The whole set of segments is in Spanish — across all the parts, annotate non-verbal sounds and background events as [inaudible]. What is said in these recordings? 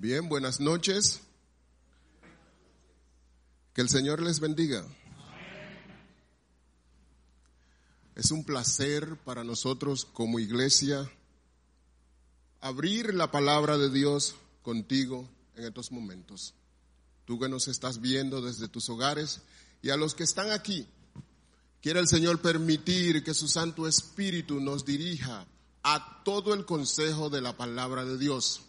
Bien, buenas noches. Que el Señor les bendiga. Es un placer para nosotros como iglesia abrir la palabra de Dios contigo en estos momentos. Tú que nos estás viendo desde tus hogares y a los que están aquí, quiere el Señor permitir que su Santo Espíritu nos dirija a todo el consejo de la palabra de Dios.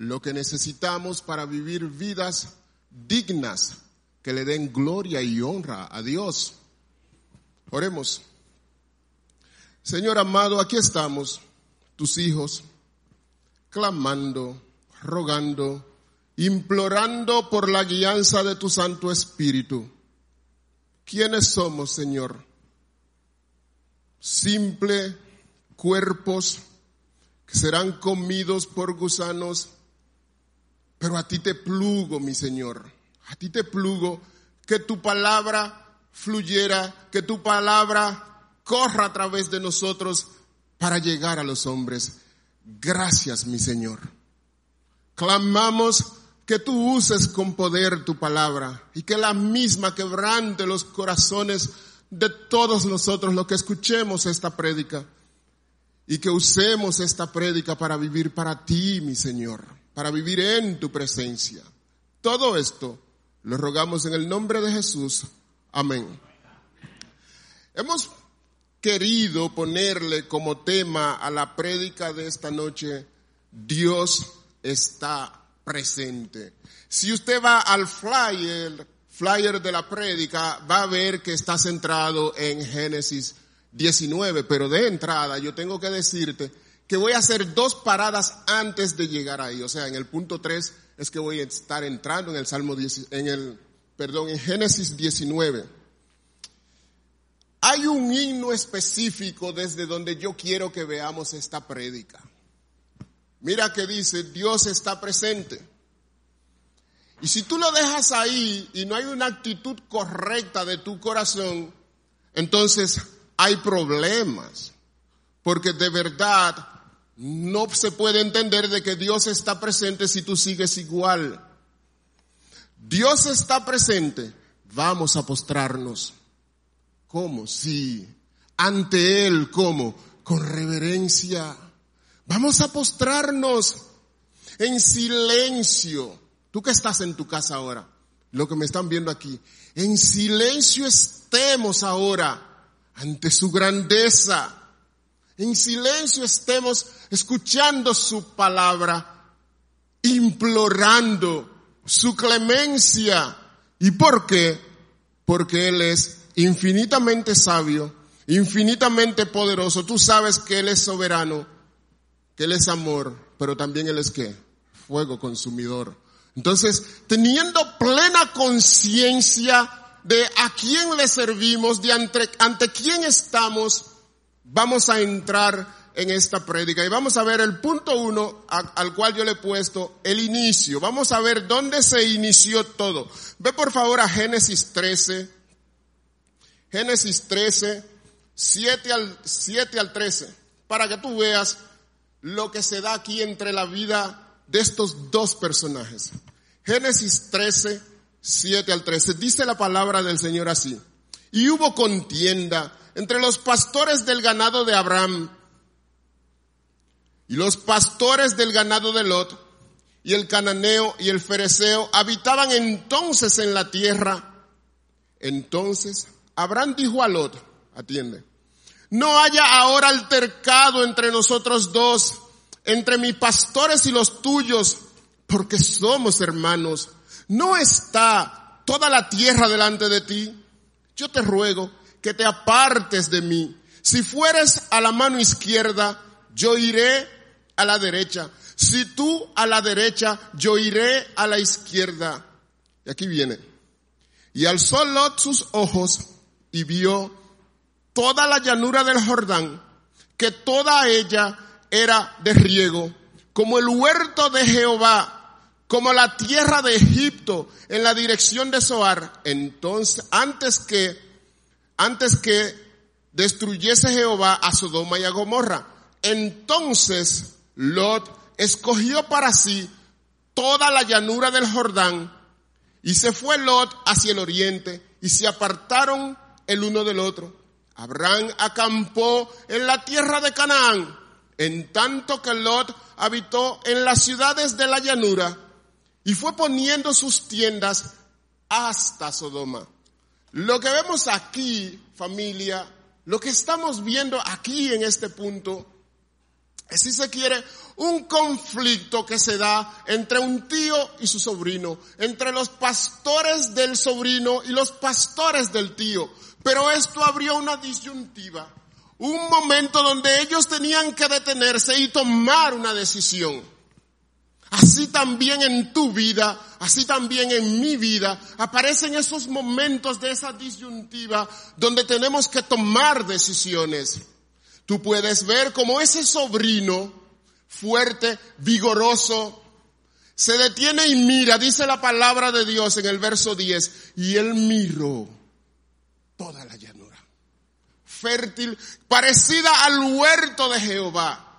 Lo que necesitamos para vivir vidas dignas que le den gloria y honra a Dios. Oremos. Señor amado, aquí estamos, tus hijos, clamando, rogando, implorando por la guianza de tu Santo Espíritu. ¿Quiénes somos, Señor? Simple cuerpos que serán comidos por gusanos, pero a ti te plugo, mi Señor, a ti te plugo que tu palabra fluyera, que tu palabra corra a través de nosotros para llegar a los hombres. Gracias, mi Señor. Clamamos que tú uses con poder tu palabra y que la misma quebrante los corazones de todos nosotros los que escuchemos esta prédica y que usemos esta prédica para vivir para ti, mi Señor, para vivir en tu presencia. Todo esto lo rogamos en el nombre de Jesús. Amén. Hemos querido ponerle como tema a la prédica de esta noche, Dios está presente. Si usted va al flyer, flyer de la prédica, va a ver que está centrado en Génesis 19, pero de entrada yo tengo que decirte que voy a hacer dos paradas antes de llegar ahí. O sea, en el punto 3 es que voy a estar entrando en el Salmo 10, en el, perdón, en Génesis 19. Hay un himno específico desde donde yo quiero que veamos esta prédica. Mira que dice, Dios está presente. Y si tú lo dejas ahí y no hay una actitud correcta de tu corazón, entonces hay problemas. Porque de verdad no se puede entender de que Dios está presente si tú sigues igual. Dios está presente. Vamos a postrarnos. ¿Cómo? Sí. Ante Él, ¿cómo? Con reverencia. Vamos a postrarnos en silencio. Tú que estás en tu casa ahora, lo que me están viendo aquí, en silencio estemos ahora ante su grandeza. En silencio estemos escuchando su palabra, implorando su clemencia. ¿Y por qué? Porque Él es infinitamente sabio, infinitamente poderoso. Tú sabes que Él es soberano, que Él es amor, pero también Él es qué? Fuego consumidor. Entonces, teniendo plena conciencia de a quién le servimos, de ante, ante quién estamos, vamos a entrar en esta prédica y vamos a ver el punto uno al cual yo le he puesto el inicio. Vamos a ver dónde se inició todo. Ve por favor a Génesis 13, Génesis 13, 7 al, 7 al 13, para que tú veas lo que se da aquí entre la vida de estos dos personajes. Génesis 13, 7 al 13, dice la palabra del Señor así. Y hubo contienda entre los pastores del ganado de Abraham y los pastores del ganado de Lot y el cananeo y el fereceo habitaban entonces en la tierra. Entonces Abraham dijo a Lot, atiende, no haya ahora altercado entre nosotros dos, entre mis pastores y los tuyos, porque somos hermanos. No está toda la tierra delante de ti. Yo te ruego que te apartes de mí. Si fueres a la mano izquierda, yo iré a la derecha. Si tú a la derecha, yo iré a la izquierda. Y aquí viene. Y alzó Lot sus ojos y vio toda la llanura del Jordán, que toda ella era de riego, como el huerto de Jehová, como la tierra de Egipto en la dirección de Zoar. Entonces, antes que, antes que destruyese Jehová a Sodoma y a Gomorra, entonces Lot escogió para sí toda la llanura del Jordán y se fue Lot hacia el oriente y se apartaron el uno del otro. Abraham acampó en la tierra de Canaán, en tanto que Lot habitó en las ciudades de la llanura y fue poniendo sus tiendas hasta Sodoma. Lo que vemos aquí, familia, lo que estamos viendo aquí en este punto, es si se quiere un conflicto que se da entre un tío y su sobrino, entre los pastores del sobrino y los pastores del tío. Pero esto abrió una disyuntiva, un momento donde ellos tenían que detenerse y tomar una decisión. Así también en tu vida, así también en mi vida, aparecen esos momentos de esa disyuntiva donde tenemos que tomar decisiones. Tú puedes ver como ese sobrino fuerte, vigoroso, se detiene y mira, dice la palabra de Dios en el verso 10, y él miró toda la llanura, fértil, parecida al huerto de Jehová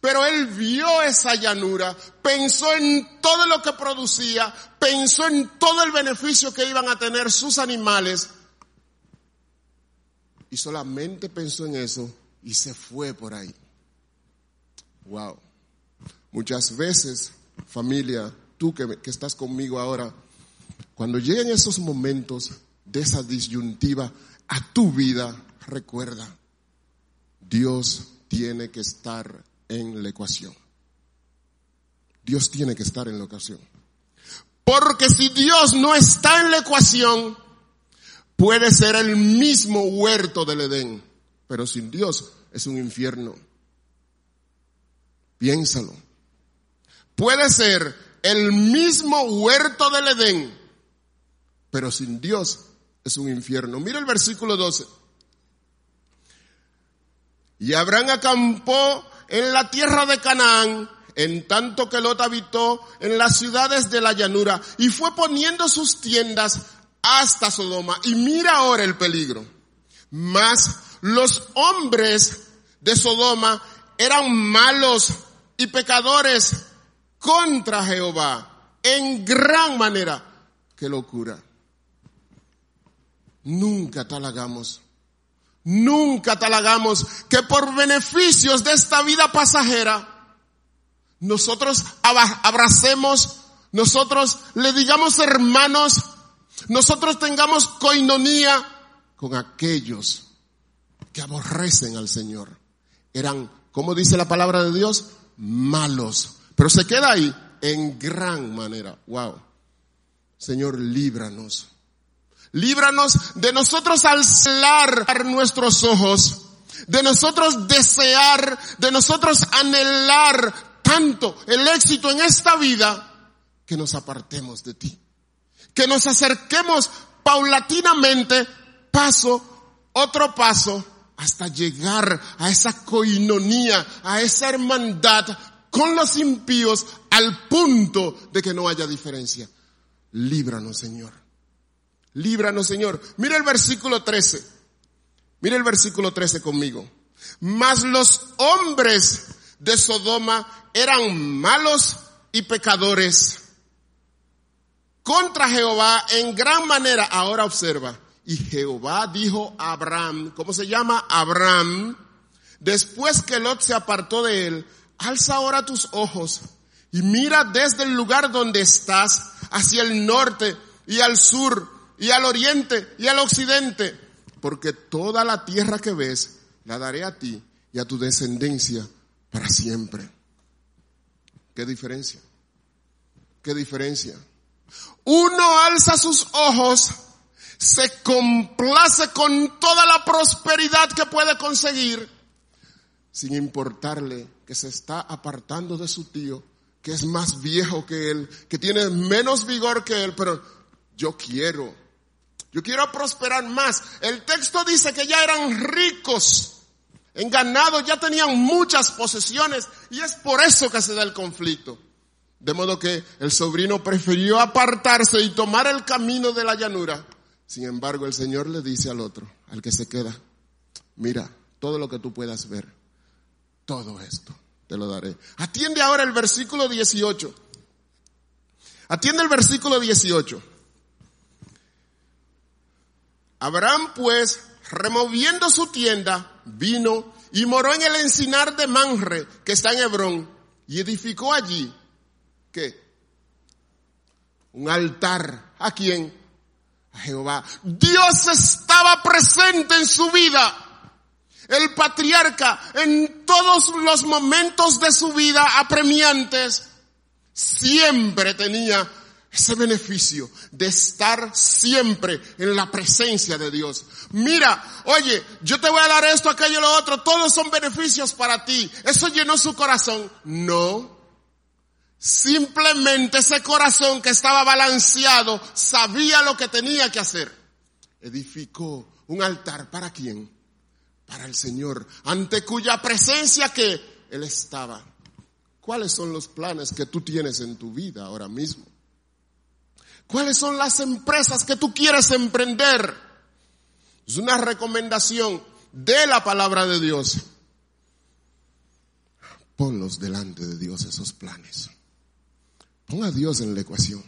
pero él vio esa llanura, pensó en todo lo que producía, pensó en todo el beneficio que iban a tener sus animales y solamente pensó en eso y se fue por ahí. Wow. Muchas veces, familia, tú que, que estás conmigo ahora, cuando lleguen esos momentos de esa disyuntiva a tu vida, recuerda, Dios tiene que estar en la ecuación. Dios tiene que estar en la ecuación. Porque si Dios no está en la ecuación, puede ser el mismo huerto del Edén, pero sin Dios es un infierno. Piénsalo. Puede ser el mismo huerto del Edén, pero sin Dios es un infierno. Mira el versículo 12. Y Abraham acampó en la tierra de Canaán, en tanto que Lot habitó en las ciudades de la llanura y fue poniendo sus tiendas hasta Sodoma. Y mira ahora el peligro. Mas los hombres de Sodoma eran malos y pecadores contra Jehová en gran manera. Qué locura. Nunca talagamos Nunca talagamos que por beneficios de esta vida pasajera, nosotros abracemos, nosotros le digamos hermanos, nosotros tengamos coinonía con aquellos que aborrecen al Señor. Eran, como dice la palabra de Dios, malos. Pero se queda ahí en gran manera. Wow. Señor, líbranos Líbranos de nosotros alzar nuestros ojos, de nosotros desear, de nosotros anhelar tanto el éxito en esta vida que nos apartemos de ti. Que nos acerquemos paulatinamente, paso, otro paso, hasta llegar a esa coinonía, a esa hermandad con los impíos al punto de que no haya diferencia. Líbranos, Señor. Líbranos, Señor. Mira el versículo 13. Mira el versículo 13 conmigo. Mas los hombres de Sodoma eran malos y pecadores contra Jehová en gran manera. Ahora observa. Y Jehová dijo a Abraham, ¿cómo se llama? Abraham, después que Lot se apartó de él, alza ahora tus ojos y mira desde el lugar donde estás hacia el norte y al sur y al oriente y al occidente, porque toda la tierra que ves la daré a ti y a tu descendencia para siempre. ¿Qué diferencia? ¿Qué diferencia? Uno alza sus ojos, se complace con toda la prosperidad que puede conseguir, sin importarle que se está apartando de su tío, que es más viejo que él, que tiene menos vigor que él, pero yo quiero yo quiero prosperar más. El texto dice que ya eran ricos en ganado, ya tenían muchas posesiones y es por eso que se da el conflicto. De modo que el sobrino prefirió apartarse y tomar el camino de la llanura. Sin embargo, el Señor le dice al otro, al que se queda, mira, todo lo que tú puedas ver, todo esto te lo daré. Atiende ahora el versículo 18. Atiende el versículo 18. Abraham pues, removiendo su tienda, vino y moró en el encinar de Manre, que está en Hebrón, y edificó allí, ¿qué? Un altar. ¿A quién? A Jehová. Dios estaba presente en su vida. El patriarca en todos los momentos de su vida apremiantes siempre tenía ese beneficio de estar siempre en la presencia de Dios. Mira, oye, yo te voy a dar esto, aquello, lo otro, todos son beneficios para ti. Eso llenó su corazón. No. Simplemente ese corazón que estaba balanceado sabía lo que tenía que hacer. Edificó un altar para quién? Para el Señor, ante cuya presencia que Él estaba. ¿Cuáles son los planes que tú tienes en tu vida ahora mismo? ¿Cuáles son las empresas que tú quieres emprender? Es una recomendación de la palabra de Dios. Ponlos delante de Dios esos planes. Pon a Dios en la ecuación.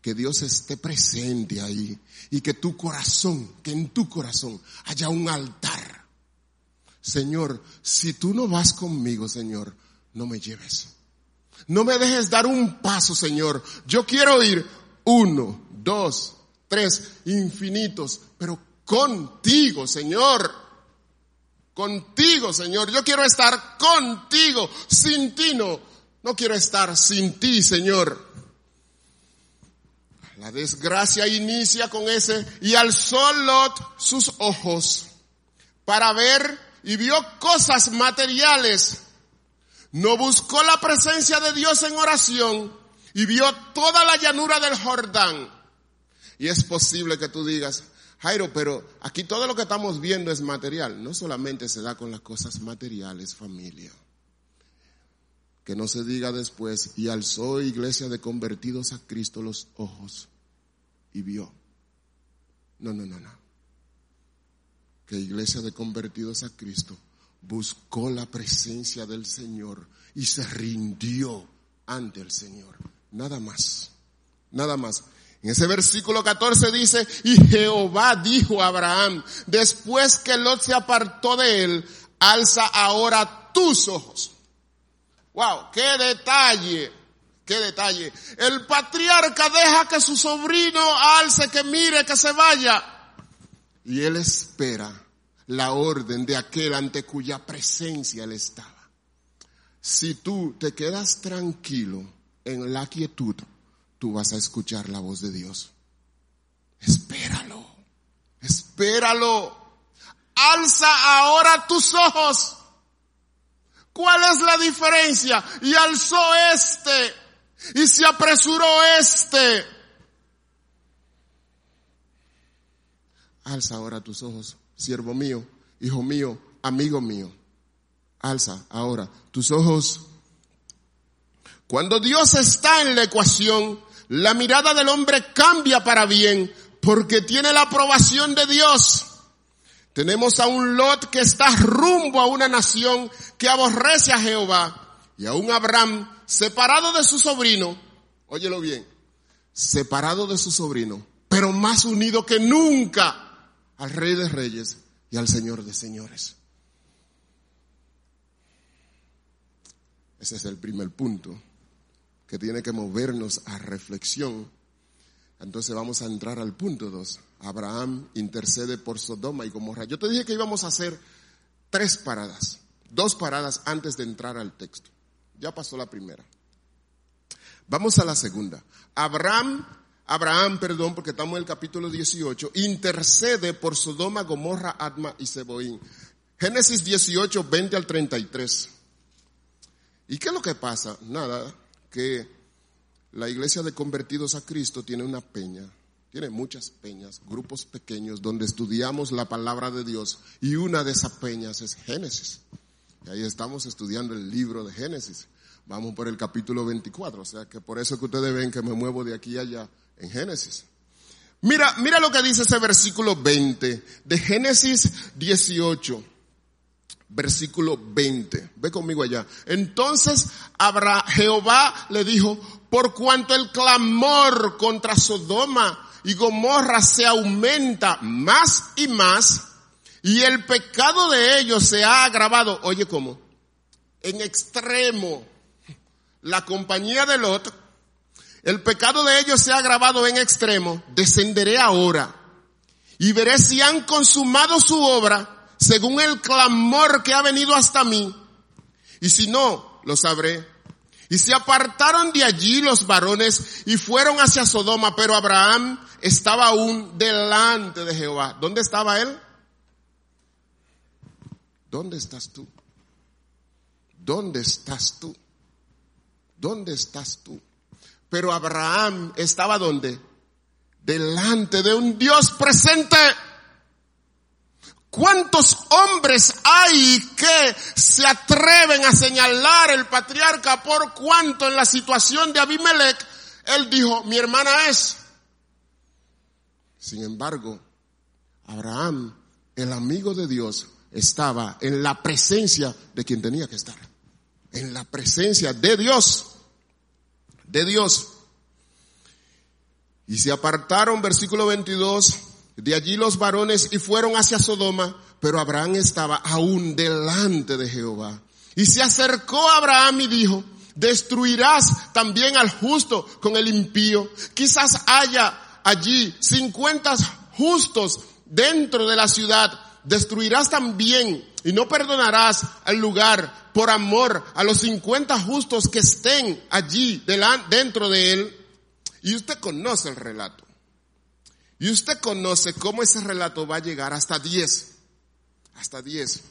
Que Dios esté presente ahí y que tu corazón, que en tu corazón haya un altar. Señor, si tú no vas conmigo, Señor, no me lleves. No me dejes dar un paso, Señor. Yo quiero ir uno, dos, tres, infinitos, pero contigo, Señor. Contigo, Señor. Yo quiero estar contigo. Sin ti no. No quiero estar sin ti, Señor. La desgracia inicia con ese y alzó Lot sus ojos para ver y vio cosas materiales. No buscó la presencia de Dios en oración y vio toda la llanura del Jordán. Y es posible que tú digas, Jairo, pero aquí todo lo que estamos viendo es material. No solamente se da con las cosas materiales, familia. Que no se diga después, y alzó iglesia de convertidos a Cristo los ojos y vio. No, no, no, no. Que iglesia de convertidos a Cristo buscó la presencia del Señor y se rindió ante el Señor. Nada más. Nada más. En ese versículo 14 dice, y Jehová dijo a Abraham, después que Lot se apartó de él, alza ahora tus ojos. Wow, qué detalle, qué detalle. El patriarca deja que su sobrino alce, que mire, que se vaya. Y él espera la orden de aquel ante cuya presencia él estaba. Si tú te quedas tranquilo, en la quietud, tú vas a escuchar la voz de Dios. Espéralo, espéralo. Alza ahora tus ojos. ¿Cuál es la diferencia? Y alzó este. Y se apresuró este. Alza ahora tus ojos, siervo mío, hijo mío, amigo mío. Alza ahora tus ojos cuando Dios está en la ecuación, la mirada del hombre cambia para bien porque tiene la aprobación de Dios. Tenemos a un Lot que está rumbo a una nación que aborrece a Jehová y a un Abraham separado de su sobrino, óyelo bien, separado de su sobrino, pero más unido que nunca al Rey de Reyes y al Señor de Señores. Ese es el primer punto que tiene que movernos a reflexión. Entonces vamos a entrar al punto 2. Abraham intercede por Sodoma y Gomorra. Yo te dije que íbamos a hacer tres paradas, dos paradas antes de entrar al texto. Ya pasó la primera. Vamos a la segunda. Abraham, Abraham, perdón, porque estamos en el capítulo 18, intercede por Sodoma, Gomorra, Adma y Seboín. Génesis 18, 20 al 33. ¿Y qué es lo que pasa? Nada, que la iglesia de convertidos a Cristo tiene una peña, tiene muchas peñas, grupos pequeños donde estudiamos la palabra de Dios y una de esas peñas es Génesis. Y ahí estamos estudiando el libro de Génesis. Vamos por el capítulo 24, o sea que por eso que ustedes ven que me muevo de aquí a allá en Génesis. Mira, mira lo que dice ese versículo 20 de Génesis 18 versículo 20. Ve conmigo allá. Entonces Jehová le dijo, por cuanto el clamor contra Sodoma y Gomorra se aumenta más y más, y el pecado de ellos se ha agravado, oye cómo, en extremo, la compañía de Lot, el pecado de ellos se ha agravado en extremo, descenderé ahora y veré si han consumado su obra según el clamor que ha venido hasta mí, y si no, lo sabré. Y se apartaron de allí los varones y fueron hacia Sodoma, pero Abraham estaba aún delante de Jehová. ¿Dónde estaba él? ¿Dónde estás tú? ¿Dónde estás tú? ¿Dónde estás tú? Pero Abraham estaba donde? Delante de un Dios presente. ¿Cuántos hombres hay que se atreven a señalar el patriarca por cuanto en la situación de Abimelech él dijo, mi hermana es? Sin embargo, Abraham, el amigo de Dios, estaba en la presencia de quien tenía que estar. En la presencia de Dios. De Dios. Y se apartaron, versículo 22, de allí los varones y fueron hacia Sodoma, pero Abraham estaba aún delante de Jehová. Y se acercó a Abraham y dijo, destruirás también al justo con el impío. Quizás haya allí 50 justos dentro de la ciudad. Destruirás también y no perdonarás al lugar por amor a los 50 justos que estén allí dentro de él. Y usted conoce el relato. Y usted conoce cómo ese relato va a llegar hasta 10. Hasta 10.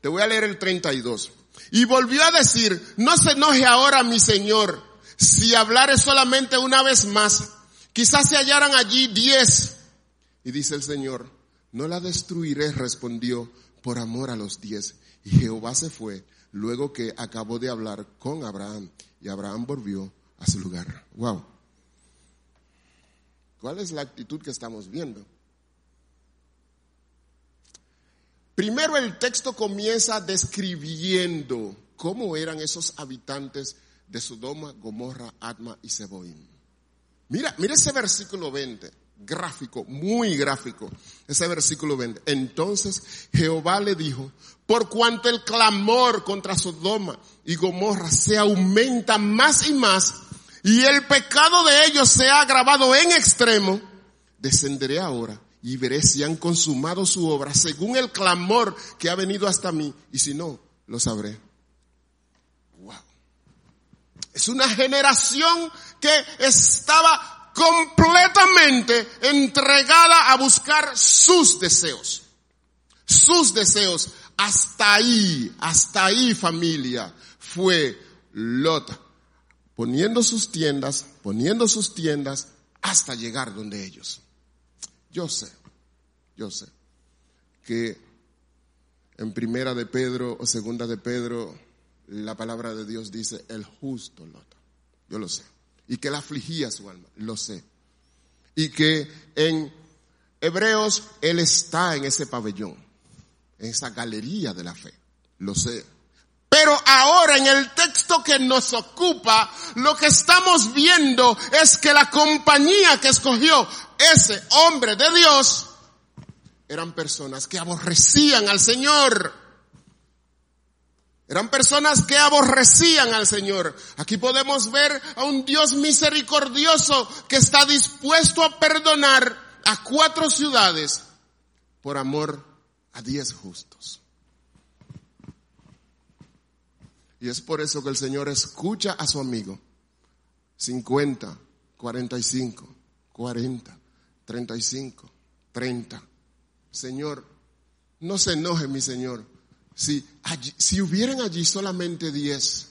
Te voy a leer el 32. Y volvió a decir, no se enoje ahora mi Señor, si hablare solamente una vez más, quizás se hallaran allí 10. Y dice el Señor, no la destruiré, respondió, por amor a los 10. Y Jehová se fue luego que acabó de hablar con Abraham. Y Abraham volvió a su lugar. Wow. ¿Cuál es la actitud que estamos viendo? Primero el texto comienza describiendo cómo eran esos habitantes de Sodoma, Gomorra, Atma y Seboim. Mira, mira ese versículo 20, gráfico, muy gráfico, ese versículo 20. Entonces Jehová le dijo, por cuanto el clamor contra Sodoma y Gomorra se aumenta más y más, y el pecado de ellos se ha agravado en extremo, descenderé ahora y veré si han consumado su obra según el clamor que ha venido hasta mí, y si no, lo sabré. Wow. Es una generación que estaba completamente entregada a buscar sus deseos. Sus deseos. Hasta ahí, hasta ahí familia, fue Lot poniendo sus tiendas, poniendo sus tiendas hasta llegar donde ellos. Yo sé, yo sé que en primera de Pedro o segunda de Pedro la palabra de Dios dice el justo Lot. Yo lo sé. Y que la afligía su alma, lo sé. Y que en Hebreos él está en ese pabellón, en esa galería de la fe. Lo sé. Pero ahora en el texto que nos ocupa, lo que estamos viendo es que la compañía que escogió ese hombre de Dios eran personas que aborrecían al Señor. Eran personas que aborrecían al Señor. Aquí podemos ver a un Dios misericordioso que está dispuesto a perdonar a cuatro ciudades por amor a diez justos. Y es por eso que el Señor escucha a su amigo. 50, 45, 40, 35, 30. Señor, no se enoje mi Señor. Si, si hubieran allí solamente 10,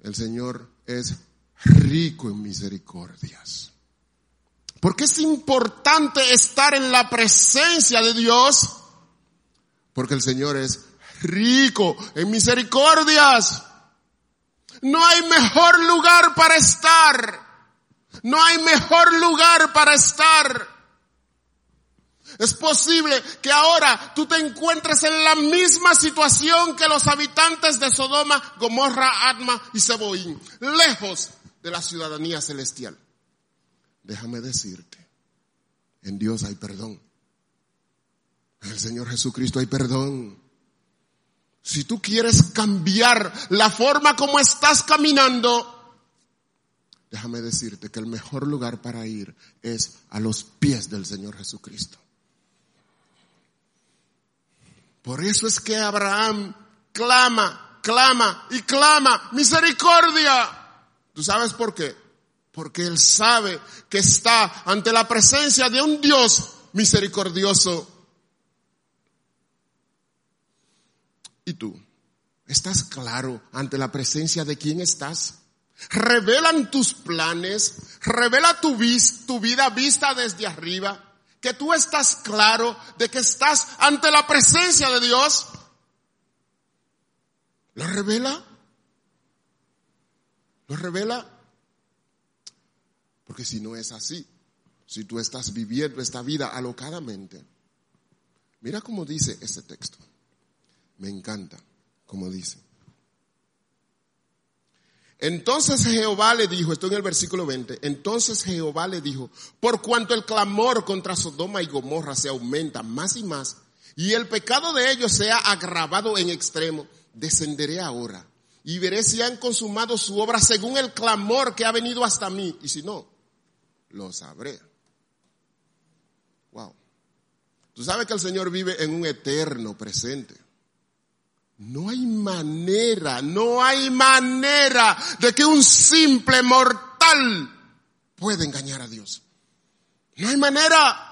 el Señor es rico en misericordias. Porque es importante estar en la presencia de Dios. Porque el Señor es rico en misericordias. No hay mejor lugar para estar. No hay mejor lugar para estar. Es posible que ahora tú te encuentres en la misma situación que los habitantes de Sodoma, Gomorra, Adma y Seboín, lejos de la ciudadanía celestial. Déjame decirte, en Dios hay perdón. En el Señor Jesucristo hay perdón. Si tú quieres cambiar la forma como estás caminando, déjame decirte que el mejor lugar para ir es a los pies del Señor Jesucristo. Por eso es que Abraham clama, clama y clama misericordia. ¿Tú sabes por qué? Porque él sabe que está ante la presencia de un Dios misericordioso. ¿Y tú? ¿Estás claro ante la presencia de quién estás? Revelan tus planes, revela tu, tu vida vista desde arriba que tú estás claro de que estás ante la presencia de Dios? ¿Lo revela? ¿Lo revela? Porque si no es así, si tú estás viviendo esta vida alocadamente, mira cómo dice este texto. Me encanta como dice. Entonces Jehová le dijo, esto en el versículo 20, entonces Jehová le dijo, por cuanto el clamor contra Sodoma y Gomorra se aumenta más y más, y el pecado de ellos se ha agravado en extremo, descenderé ahora y veré si han consumado su obra según el clamor que ha venido hasta mí, y si no, lo sabré. Wow. Tú sabes que el Señor vive en un eterno presente. No hay manera, no hay manera de que un simple mortal pueda engañar a Dios. No hay manera.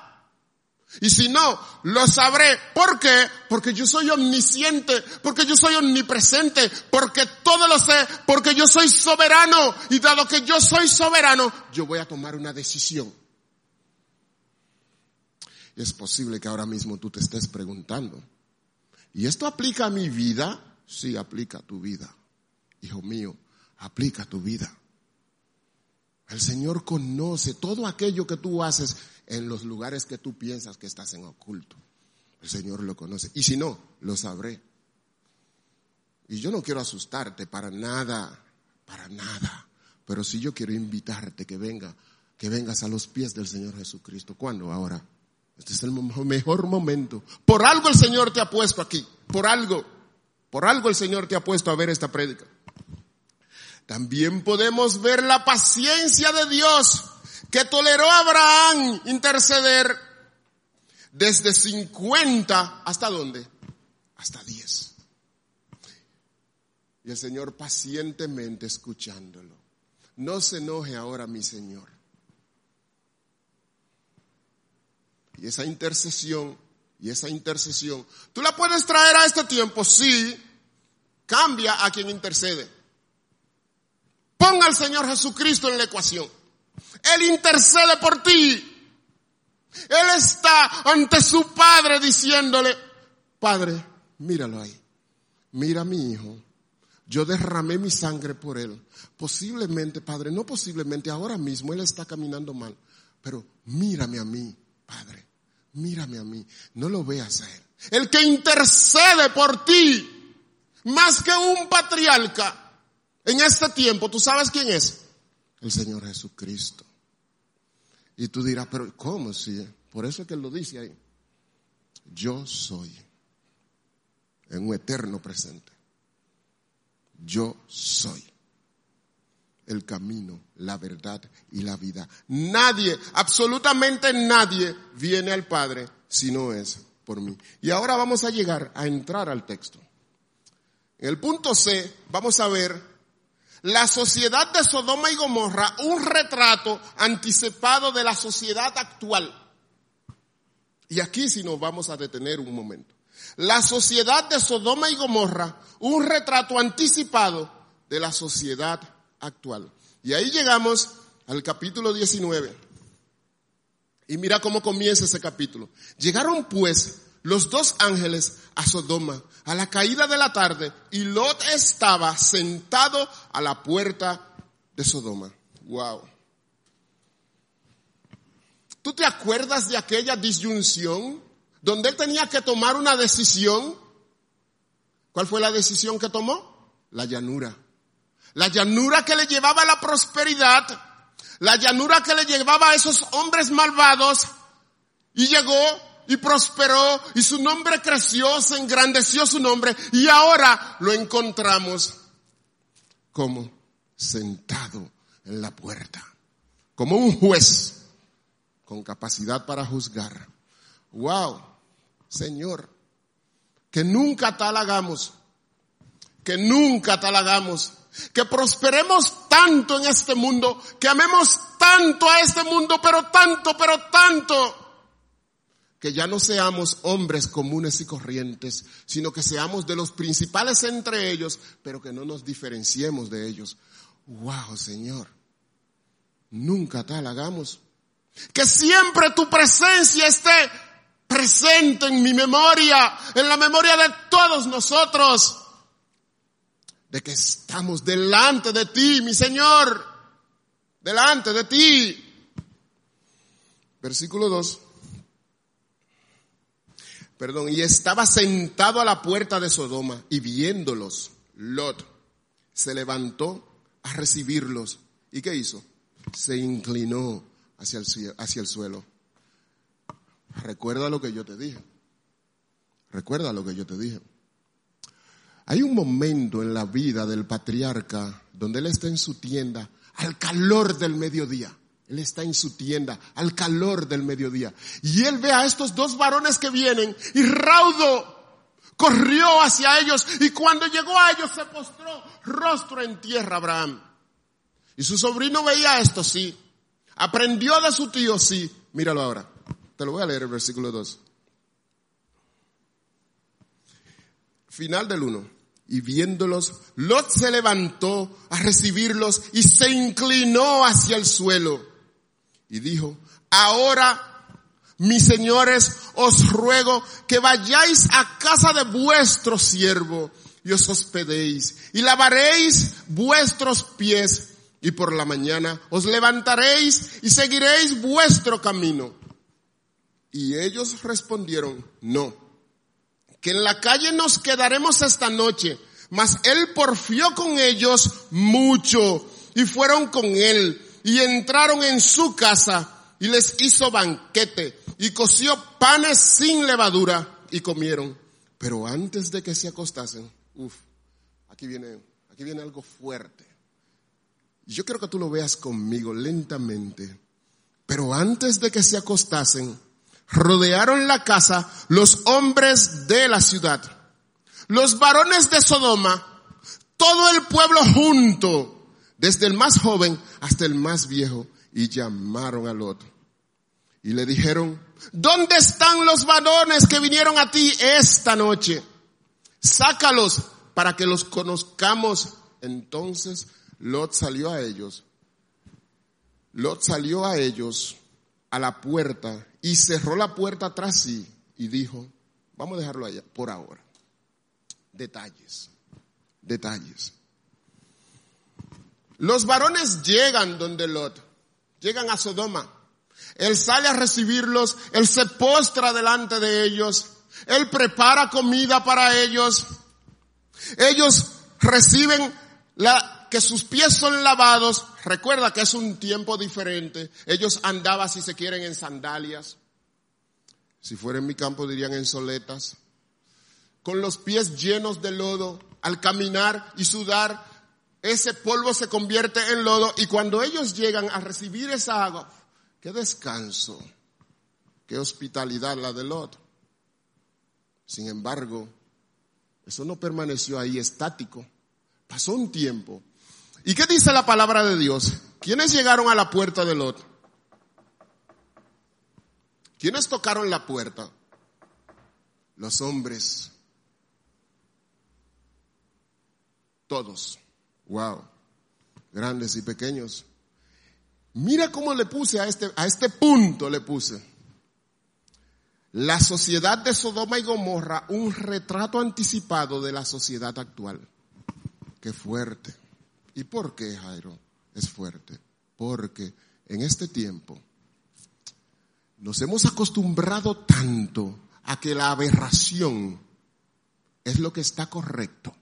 Y si no, lo sabré. ¿Por qué? Porque yo soy omnisciente, porque yo soy omnipresente, porque todo lo sé, porque yo soy soberano. Y dado que yo soy soberano, yo voy a tomar una decisión. Es posible que ahora mismo tú te estés preguntando, ¿Y esto aplica a mi vida? Sí, aplica a tu vida. Hijo mío, aplica a tu vida. El Señor conoce todo aquello que tú haces en los lugares que tú piensas que estás en oculto. El Señor lo conoce. Y si no, lo sabré. Y yo no quiero asustarte para nada, para nada. Pero sí yo quiero invitarte que venga, que vengas a los pies del Señor Jesucristo. ¿Cuándo? Ahora. Este es el mejor momento. Por algo el Señor te ha puesto aquí. Por algo. Por algo el Señor te ha puesto a ver esta prédica. También podemos ver la paciencia de Dios que toleró a Abraham interceder desde 50 hasta dónde? Hasta 10. Y el Señor pacientemente escuchándolo. No se enoje ahora mi Señor. Y esa intercesión, y esa intercesión, tú la puedes traer a este tiempo, sí, cambia a quien intercede. Ponga al Señor Jesucristo en la ecuación. Él intercede por ti. Él está ante su Padre diciéndole, Padre, míralo ahí. Mira a mi hijo. Yo derramé mi sangre por él. Posiblemente, Padre, no posiblemente, ahora mismo él está caminando mal. Pero mírame a mí, Padre mírame a mí, no lo veas a él. El que intercede por ti, más que un patriarca, en este tiempo, ¿tú sabes quién es? El Señor Jesucristo. Y tú dirás, pero ¿cómo si? Por eso es que él lo dice ahí. Yo soy en un eterno presente. Yo soy el camino, la verdad y la vida. Nadie, absolutamente nadie viene al Padre si no es por mí. Y ahora vamos a llegar a entrar al texto. En el punto C vamos a ver la sociedad de Sodoma y Gomorra, un retrato anticipado de la sociedad actual. Y aquí sí nos vamos a detener un momento. La sociedad de Sodoma y Gomorra, un retrato anticipado de la sociedad actual. Y ahí llegamos al capítulo 19. Y mira cómo comienza ese capítulo. Llegaron pues los dos ángeles a Sodoma a la caída de la tarde y Lot estaba sentado a la puerta de Sodoma. Wow. ¿Tú te acuerdas de aquella disyunción donde él tenía que tomar una decisión? ¿Cuál fue la decisión que tomó? La llanura. La llanura que le llevaba a la prosperidad, la llanura que le llevaba a esos hombres malvados y llegó y prosperó y su nombre creció, se engrandeció su nombre y ahora lo encontramos como sentado en la puerta, como un juez con capacidad para juzgar. Wow, Señor, que nunca tal hagamos, que nunca tal hagamos, que prosperemos tanto en este mundo, que amemos tanto a este mundo, pero tanto, pero tanto, que ya no seamos hombres comunes y corrientes, sino que seamos de los principales entre ellos, pero que no nos diferenciemos de ellos. Wow, Señor. Nunca tal hagamos. Que siempre tu presencia esté presente en mi memoria, en la memoria de todos nosotros, de que estamos delante de ti, mi Señor, delante de ti. Versículo 2 perdón, y estaba sentado a la puerta de Sodoma y viéndolos, Lot se levantó a recibirlos. ¿Y qué hizo? Se inclinó hacia el, hacia el suelo. Recuerda lo que yo te dije. Recuerda lo que yo te dije. Hay un momento en la vida del patriarca donde él está en su tienda al calor del mediodía. Él está en su tienda al calor del mediodía. Y él ve a estos dos varones que vienen y raudo corrió hacia ellos y cuando llegó a ellos se postró rostro en tierra Abraham. Y su sobrino veía esto, sí. Aprendió de su tío, sí. Míralo ahora. Te lo voy a leer el versículo 2. Final del 1 y viéndolos, Lot se levantó a recibirlos y se inclinó hacia el suelo y dijo, ahora mis señores, os ruego que vayáis a casa de vuestro siervo y os hospedéis y lavaréis vuestros pies y por la mañana os levantaréis y seguiréis vuestro camino. Y ellos respondieron, no, que en la calle nos quedaremos esta noche. Mas él porfió con ellos mucho y fueron con él y entraron en su casa y les hizo banquete y coció panes sin levadura y comieron. Pero antes de que se acostasen, uff, aquí viene, aquí viene algo fuerte. Yo quiero que tú lo veas conmigo lentamente. Pero antes de que se acostasen, rodearon la casa los hombres de la ciudad, los varones de Sodoma, todo el pueblo junto, desde el más joven hasta el más viejo, y llamaron al otro. Y le dijeron, ¿dónde están los varones que vinieron a ti esta noche? Sácalos para que los conozcamos. Entonces Lot salió a ellos. Lot salió a ellos a la puerta y cerró la puerta tras sí y dijo, vamos a dejarlo allá por ahora. Detalles, detalles. Los varones llegan donde Lot, llegan a Sodoma. Él sale a recibirlos, él se postra delante de ellos, él prepara comida para ellos. Ellos reciben la, que sus pies son lavados. Recuerda que es un tiempo diferente. Ellos andaban, si se quieren, en sandalias. Si fuera en mi campo dirían en soletas. Con los pies llenos de lodo, al caminar y sudar, ese polvo se convierte en lodo y cuando ellos llegan a recibir esa agua, qué descanso, qué hospitalidad la de Lot. Sin embargo, eso no permaneció ahí estático. Pasó un tiempo. ¿Y qué dice la palabra de Dios? ¿Quiénes llegaron a la puerta de Lot? ¿Quiénes tocaron la puerta? Los hombres. Todos. Wow. Grandes y pequeños. Mira cómo le puse a este, a este punto le puse. La sociedad de Sodoma y Gomorra, un retrato anticipado de la sociedad actual. Qué fuerte. ¿Y por qué, Jairo? Es fuerte. Porque en este tiempo Nos hemos acostumbrado tanto a que la aberración es lo que está correcto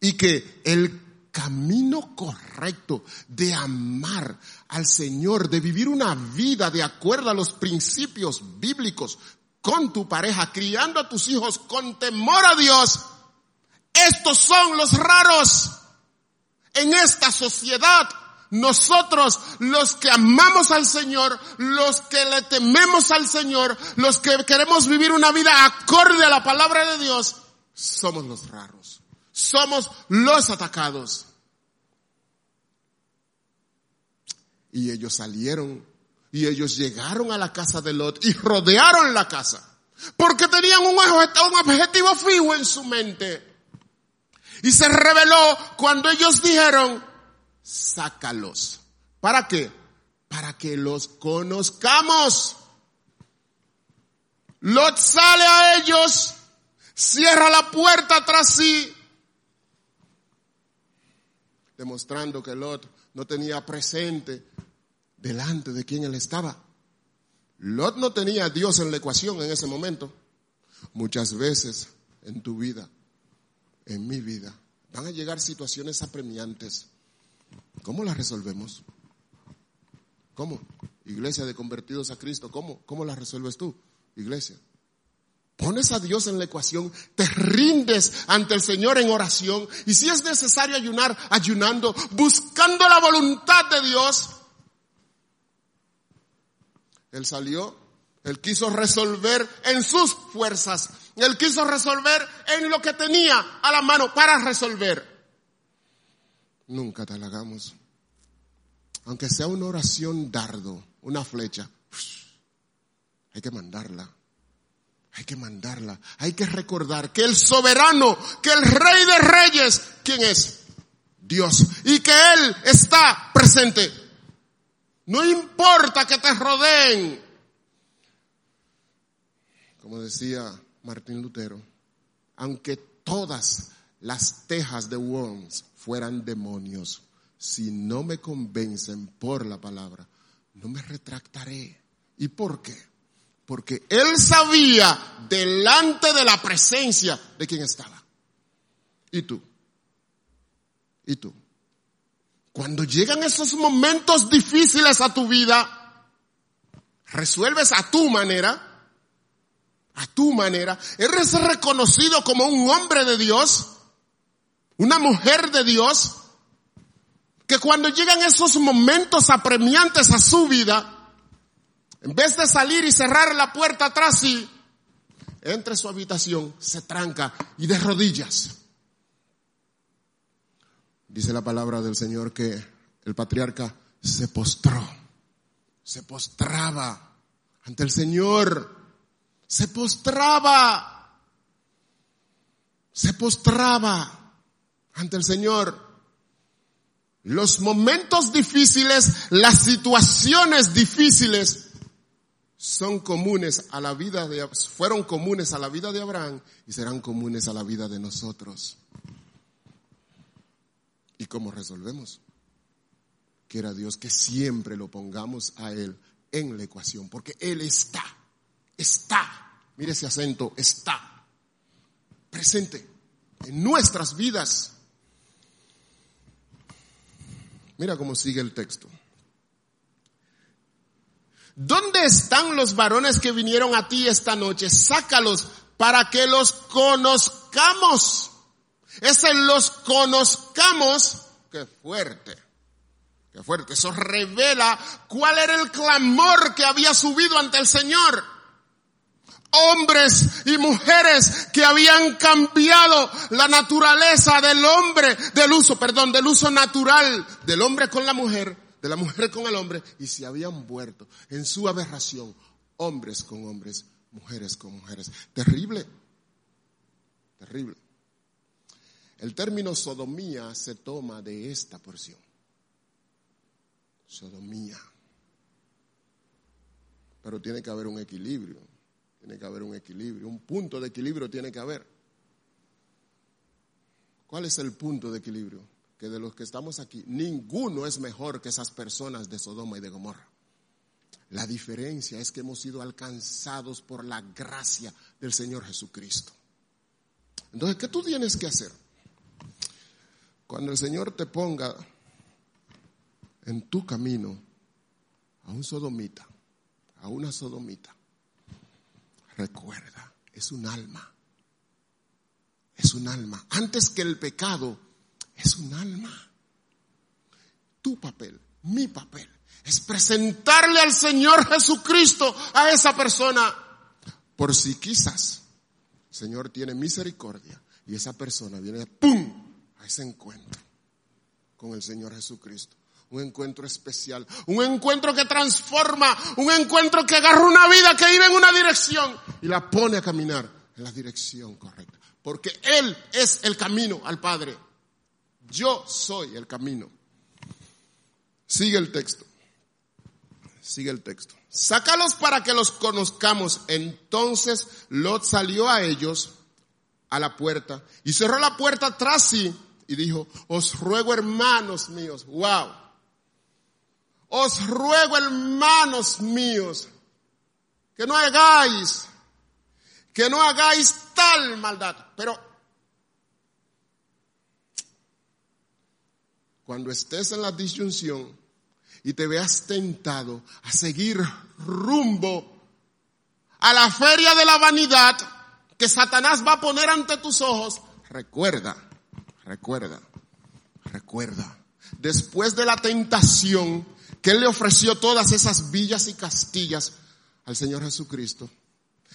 y que el camino correcto de amar al Señor, de vivir una vida de acuerdo a los principios bíblicos con tu pareja, criando a tus hijos con temor a Dios, estos son los raros en esta sociedad nosotros, los que amamos al Señor, los que le tememos al Señor, los que queremos vivir una vida acorde a la palabra de Dios, somos los raros. Somos los atacados. Y ellos salieron y ellos llegaron a la casa de Lot y rodearon la casa. Porque tenían un, objetivo fijo en su mente. Y se reveló cuando ellos dijeron, sácalos. ¿Para qué? Para que los conozcamos. Lot sale a ellos, cierra la puerta tras sí, demostrando que Lot no tenía presente delante de quien él estaba. Lot no tenía a Dios en la ecuación en ese momento. Muchas veces en tu vida, en mi vida, van a llegar situaciones apremiantes ¿Cómo la resolvemos? ¿Cómo? Iglesia de convertidos a Cristo, ¿cómo? ¿Cómo la resuelves tú, iglesia? Pones a Dios en la ecuación, te rindes ante el Señor en oración y si es necesario ayunar, ayunando, buscando la voluntad de Dios. Él salió, él quiso resolver en sus fuerzas, él quiso resolver en lo que tenía a la mano para resolver nunca te halagamos. Aunque sea una oración dardo, una flecha, hay que mandarla. Hay que mandarla. Hay que recordar que el soberano, que el rey de reyes, ¿quién es? Dios. Y que Él está presente. No importa que te rodeen. Como decía Martín Lutero, aunque todas las tejas de Worms fueran demonios, si no me convencen por la palabra, no me retractaré. ¿Y por qué? Porque él sabía delante de la presencia de quien estaba. ¿Y tú? ¿Y tú? Cuando llegan esos momentos difíciles a tu vida, resuelves a tu manera, a tu manera, eres reconocido como un hombre de Dios, una mujer de Dios, que cuando llegan esos momentos apremiantes a su vida, en vez de salir y cerrar la puerta atrás sí, entra su habitación, se tranca y de rodillas. Dice la palabra del Señor que el patriarca se postró, se postraba ante el Señor, se postraba, se postraba ante el Señor. Los momentos difíciles, las situaciones difíciles son comunes a la vida de, fueron comunes a la vida de Abraham y serán comunes a la vida de nosotros. ¿Y cómo resolvemos? Quiera Dios que siempre lo pongamos a Él en la ecuación, porque Él está, está, mire ese acento, está presente en nuestras vidas. Mira cómo sigue el texto. ¿Dónde están los varones que vinieron a ti esta noche? Sácalos para que los conozcamos. Ese los conozcamos, qué fuerte, qué fuerte. Eso revela cuál era el clamor que había subido ante el Señor hombres y mujeres que habían cambiado la naturaleza del hombre, del uso, perdón, del uso natural del hombre con la mujer, de la mujer con el hombre, y se habían vuelto en su aberración, hombres con hombres, mujeres con mujeres. Terrible, terrible. El término sodomía se toma de esta porción. Sodomía. Pero tiene que haber un equilibrio. Tiene que haber un equilibrio, un punto de equilibrio tiene que haber. ¿Cuál es el punto de equilibrio? Que de los que estamos aquí, ninguno es mejor que esas personas de Sodoma y de Gomorra. La diferencia es que hemos sido alcanzados por la gracia del Señor Jesucristo. Entonces, ¿qué tú tienes que hacer? Cuando el Señor te ponga en tu camino a un sodomita, a una sodomita, recuerda, es un alma. Es un alma. Antes que el pecado, es un alma. Tu papel, mi papel, es presentarle al Señor Jesucristo a esa persona. Por si quizás el Señor tiene misericordia y esa persona viene, ¡pum!, a ese encuentro con el Señor Jesucristo. Un encuentro especial, un encuentro que transforma, un encuentro que agarra una vida que iba en una dirección y la pone a caminar en la dirección correcta. Porque Él es el camino al Padre. Yo soy el camino. Sigue el texto. Sigue el texto. Sácalos para que los conozcamos. Entonces Lot salió a ellos a la puerta y cerró la puerta tras sí y dijo, os ruego hermanos míos, wow, os ruego hermanos míos, que no hagáis, que no hagáis tal maldad. Pero cuando estés en la disyunción, y te veas tentado a seguir rumbo a la feria de la vanidad que Satanás va a poner ante tus ojos, recuerda, recuerda, recuerda, después de la tentación que le ofreció todas esas villas y castillas al Señor Jesucristo,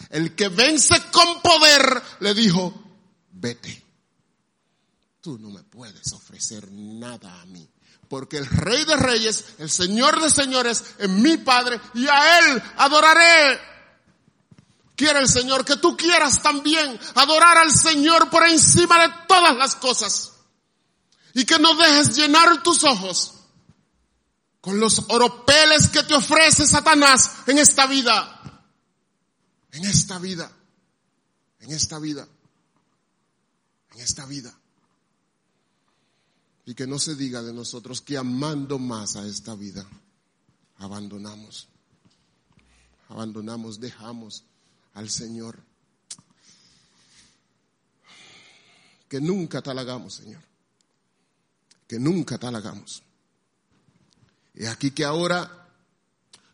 el que vence con poder le dijo, vete, tú no me puedes ofrecer nada a mí porque el Rey de Reyes, el Señor de Señores, es mi Padre y a Él adoraré. Quiere el Señor que tú quieras también adorar al Señor por encima de todas las cosas. Y que no dejes llenar tus ojos con los oropeles que te ofrece Satanás en esta vida. En esta vida. En esta vida. En esta vida. Y que no se diga de nosotros que amando más a esta vida, abandonamos. Abandonamos, dejamos al Señor. Que nunca tal hagamos, Señor. Que nunca tal Y aquí que ahora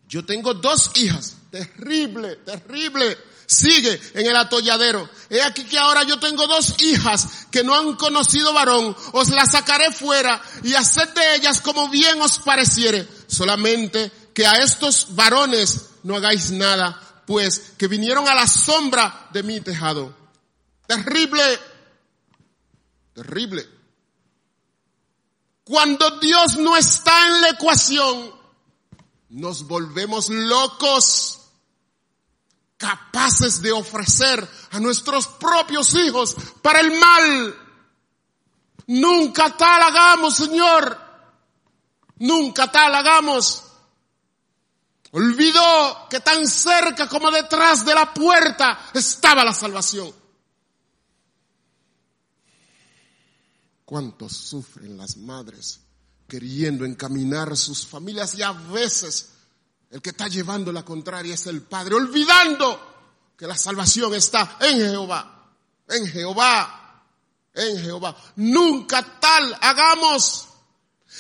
yo tengo dos hijas, terrible, terrible sigue en el atolladero. He aquí que ahora yo tengo dos hijas que no han conocido varón, os las sacaré fuera y haced de ellas como bien os pareciere. Solamente que a estos varones no hagáis nada, pues que vinieron a la sombra de mi tejado. Terrible, terrible. Cuando Dios no está en la ecuación, nos volvemos locos capaces de ofrecer a nuestros propios hijos para el mal. Nunca tal hagamos, Señor. Nunca tal hagamos. Olvidó que tan cerca como detrás de la puerta estaba la salvación. ¿Cuántos sufren las madres queriendo encaminar sus familias y a veces el que está llevando la contraria es el Padre, olvidando que la salvación está en Jehová, en Jehová, en Jehová. Nunca tal hagamos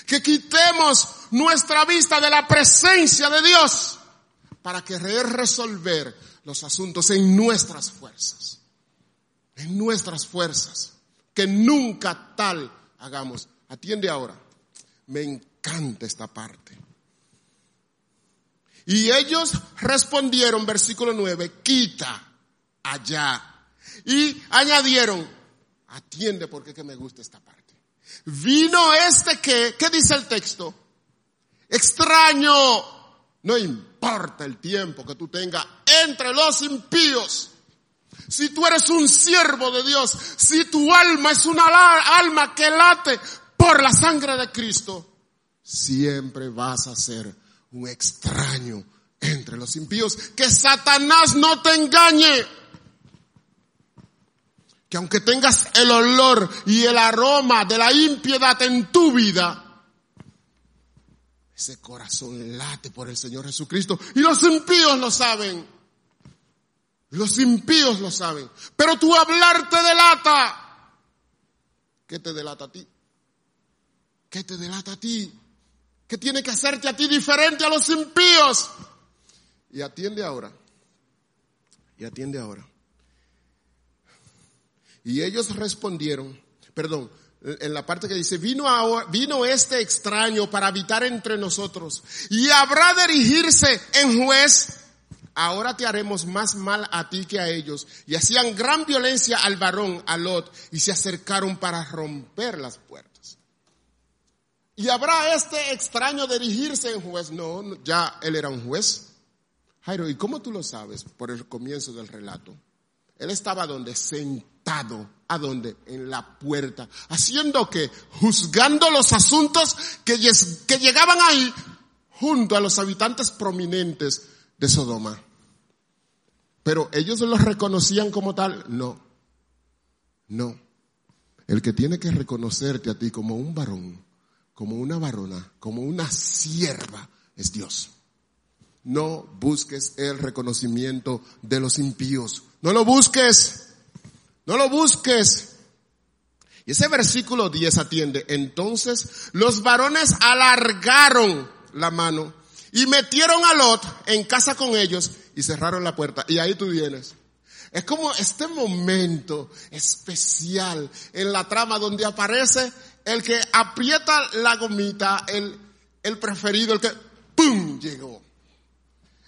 que quitemos nuestra vista de la presencia de Dios para querer resolver los asuntos en nuestras fuerzas, en nuestras fuerzas, que nunca tal hagamos. Atiende ahora, me encanta esta parte. Y ellos respondieron, versículo 9, quita allá. Y añadieron, atiende porque que me gusta esta parte. Vino este que, ¿qué dice el texto? Extraño, no importa el tiempo que tú tengas entre los impíos. Si tú eres un siervo de Dios, si tu alma es una alma que late por la sangre de Cristo, siempre vas a ser un extraño entre los impíos. Que Satanás no te engañe. Que aunque tengas el olor y el aroma de la impiedad en tu vida, Ese corazón late por el Señor Jesucristo y los impíos lo saben. Los impíos lo saben. Pero tu hablar te delata. ¿Qué te delata a ti? ¿Qué te delata a ti? ¿Qué tiene que hacerte a ti diferente a los impíos? Y atiende ahora. Y atiende ahora. Y ellos respondieron, perdón, en la parte que dice, vino, ahora, vino este extraño para habitar entre nosotros y habrá de dirigirse en juez. Ahora te haremos más mal a ti que a ellos. Y hacían gran violencia al varón, a Lot, y se acercaron para romper las puertas. Y habrá este extraño dirigirse en juez. No, ya él era un juez. Jairo, ¿y cómo tú lo sabes? Por el comienzo del relato. Él estaba donde sentado, ¿a dónde? En la puerta, haciendo que, juzgando los asuntos que, que llegaban ahí junto a los habitantes prominentes de Sodoma. Pero ellos los reconocían como tal, no, no. El que tiene que reconocerte a ti como un varón, como una varona, como una sierva, es Dios. No busques el reconocimiento de los impíos. No lo busques. No lo busques. Y ese versículo 10 atiende. Entonces los varones alargaron la mano y metieron a Lot en casa con ellos y cerraron la puerta. Y ahí tú vienes. Es como este momento especial en la trama donde aparece el que aprieta la gomita, el, el preferido, el que ¡pum! llegó.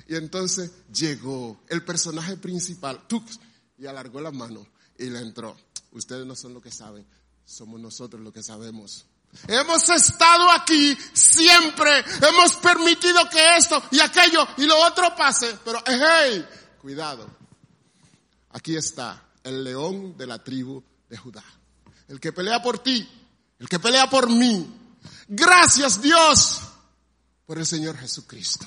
Y entonces llegó el personaje principal y alargó la mano y le entró. Ustedes no son lo que saben, somos nosotros lo que sabemos. Hemos estado aquí siempre, hemos permitido que esto y aquello y lo otro pase, pero hey, cuidado. Aquí está el león de la tribu de Judá, el que pelea por ti, el que pelea por mí. Gracias Dios por el Señor Jesucristo.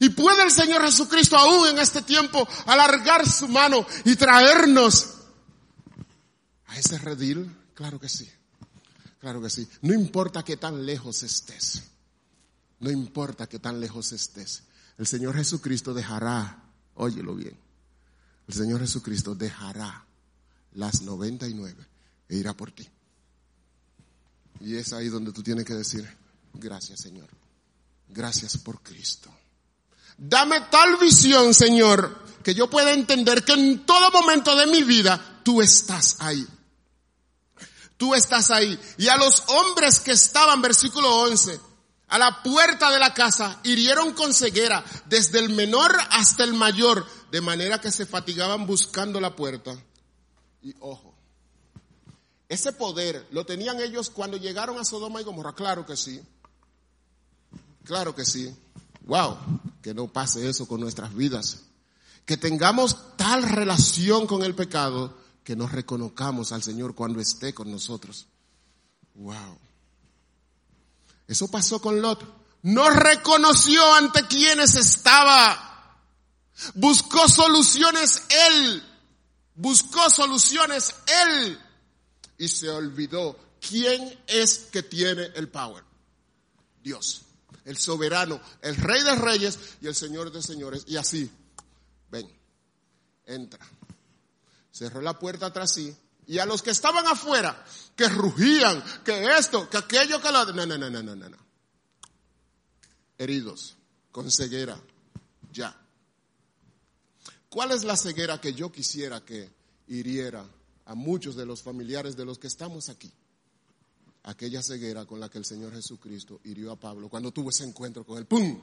Y puede el Señor Jesucristo aún en este tiempo alargar su mano y traernos a ese redil. Claro que sí. Claro que sí. No importa que tan lejos estés. No importa que tan lejos estés. El Señor Jesucristo dejará, óyelo bien, el Señor Jesucristo dejará las 99 e irá por ti. Y es ahí donde tú tienes que decir, gracias Señor. Gracias por Cristo. Dame tal visión, Señor, que yo pueda entender que en todo momento de mi vida tú estás ahí. Tú estás ahí. Y a los hombres que estaban, versículo 11, a la puerta de la casa, hirieron con ceguera, desde el menor hasta el mayor, de manera que se fatigaban buscando la puerta. Y ojo, ese poder lo tenían ellos cuando llegaron a Sodoma y Gomorra. Claro que sí. Claro que sí. Wow, que no pase eso con nuestras vidas. Que tengamos tal relación con el pecado que nos reconozcamos al Señor cuando esté con nosotros. Wow. Eso pasó con Lot. No reconoció ante quienes estaba. Buscó soluciones él. Buscó soluciones él. Y se olvidó quién es que tiene el power. Dios el soberano, el rey de reyes y el señor de señores. Y así, ven, entra. Cerró la puerta tras sí. Y a los que estaban afuera, que rugían, que esto, que aquello, que lo... No, no, no, no, no, no. Heridos, con ceguera, ya. ¿Cuál es la ceguera que yo quisiera que hiriera a muchos de los familiares de los que estamos aquí? aquella ceguera con la que el Señor Jesucristo hirió a Pablo cuando tuvo ese encuentro con él, ¡pum!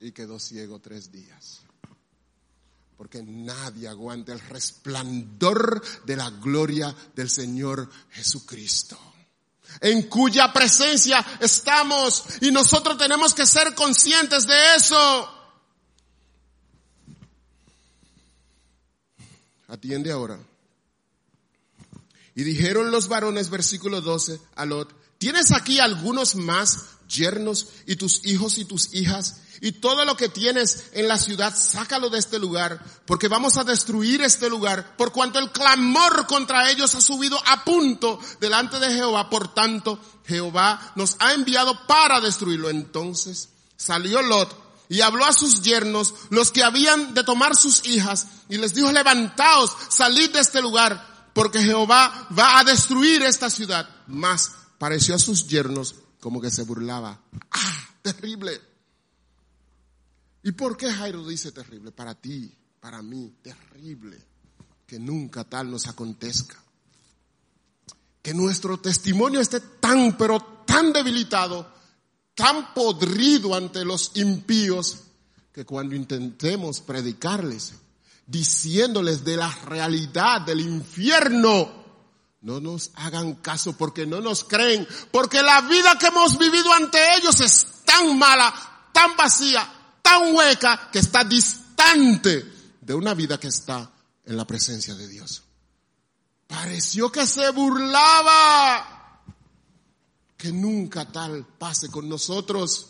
Y quedó ciego tres días. Porque nadie aguanta el resplandor de la gloria del Señor Jesucristo. En cuya presencia estamos y nosotros tenemos que ser conscientes de eso. Atiende ahora. Y dijeron los varones, versículo 12, a Lot, ¿Tienes aquí algunos más yernos y tus hijos y tus hijas? Y todo lo que tienes en la ciudad, sácalo de este lugar, porque vamos a destruir este lugar, por cuanto el clamor contra ellos ha subido a punto delante de Jehová. Por tanto, Jehová nos ha enviado para destruirlo. Entonces salió Lot y habló a sus yernos, los que habían de tomar sus hijas, y les dijo, levantaos, salid de este lugar, porque Jehová va a destruir esta ciudad. Mas pareció a sus yernos como que se burlaba. ¡Ah! Terrible. ¿Y por qué Jairo dice terrible? Para ti, para mí, terrible. Que nunca tal nos acontezca. Que nuestro testimonio esté tan, pero tan debilitado, tan podrido ante los impíos, que cuando intentemos predicarles, diciéndoles de la realidad del infierno, no nos hagan caso porque no nos creen, porque la vida que hemos vivido ante ellos es tan mala, tan vacía, tan hueca, que está distante de una vida que está en la presencia de Dios. Pareció que se burlaba. Que nunca tal pase con nosotros.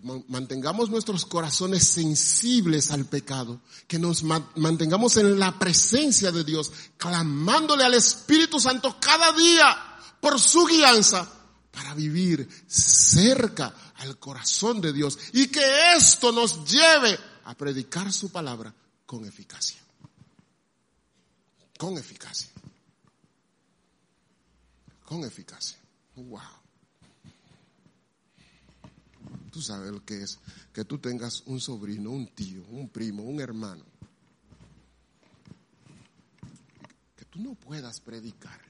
Que mantengamos nuestros corazones sensibles al pecado. Que nos mantengamos en la presencia de Dios, clamándole al Espíritu Santo cada día por su guianza para vivir cerca al corazón de Dios y que esto nos lleve a predicar su palabra con eficacia. Con eficacia. Con eficacia. Wow. Tú sabes lo que es que tú tengas un sobrino, un tío, un primo, un hermano. Que tú no puedas predicar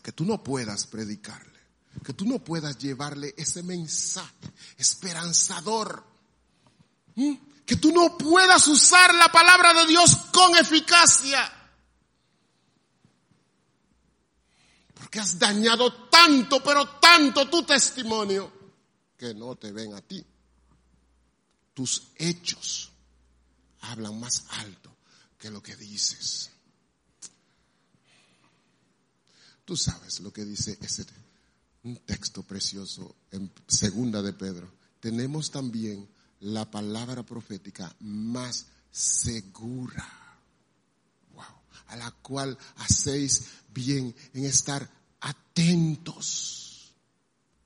que tú no puedas predicarle, que tú no puedas llevarle ese mensaje esperanzador, que tú no puedas usar la palabra de Dios con eficacia, porque has dañado tanto, pero tanto tu testimonio, que no te ven a ti. Tus hechos hablan más alto que lo que dices. Tú sabes lo que dice ese un texto precioso en segunda de Pedro. Tenemos también la palabra profética más segura. A la cual hacéis bien en estar atentos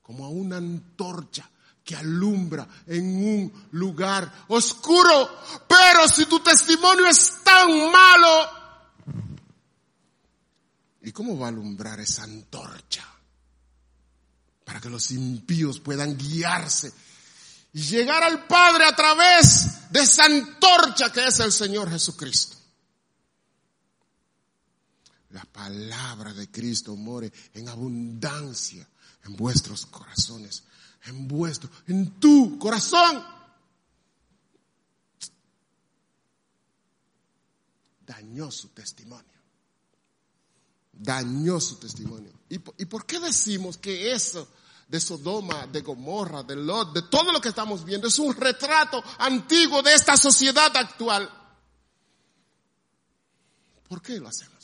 como a una antorcha que alumbra en un lugar oscuro. Pero si tu testimonio es tan malo, ¿Y cómo va a alumbrar esa antorcha? Para que los impíos puedan guiarse y llegar al Padre a través de esa antorcha que es el Señor Jesucristo. La palabra de Cristo more en abundancia en vuestros corazones, en vuestro, en tu corazón. Dañó su testimonio dañó su testimonio. ¿Y, por qué decimos que eso de Sodoma, de Gomorra, de Lot, de todo lo que estamos viendo es un retrato antiguo de esta sociedad actual? ¿Por qué lo hacemos?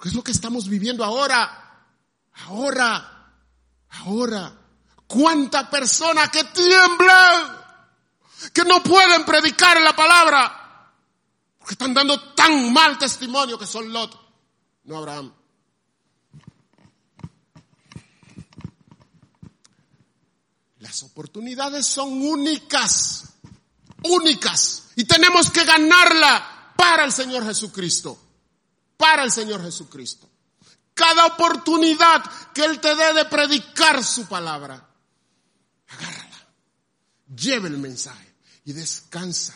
Porque es lo que estamos viviendo ahora. Ahora. Ahora. ¿Cuánta persona que tiemblan? Que no pueden predicar la palabra. Porque están dando tan mal testimonio que son Lot no Abraham. Las oportunidades son únicas, únicas, y tenemos que ganarla para el Señor Jesucristo, para el Señor Jesucristo. Cada oportunidad que Él te dé de predicar su palabra, agárrala, lleve el mensaje y descansa.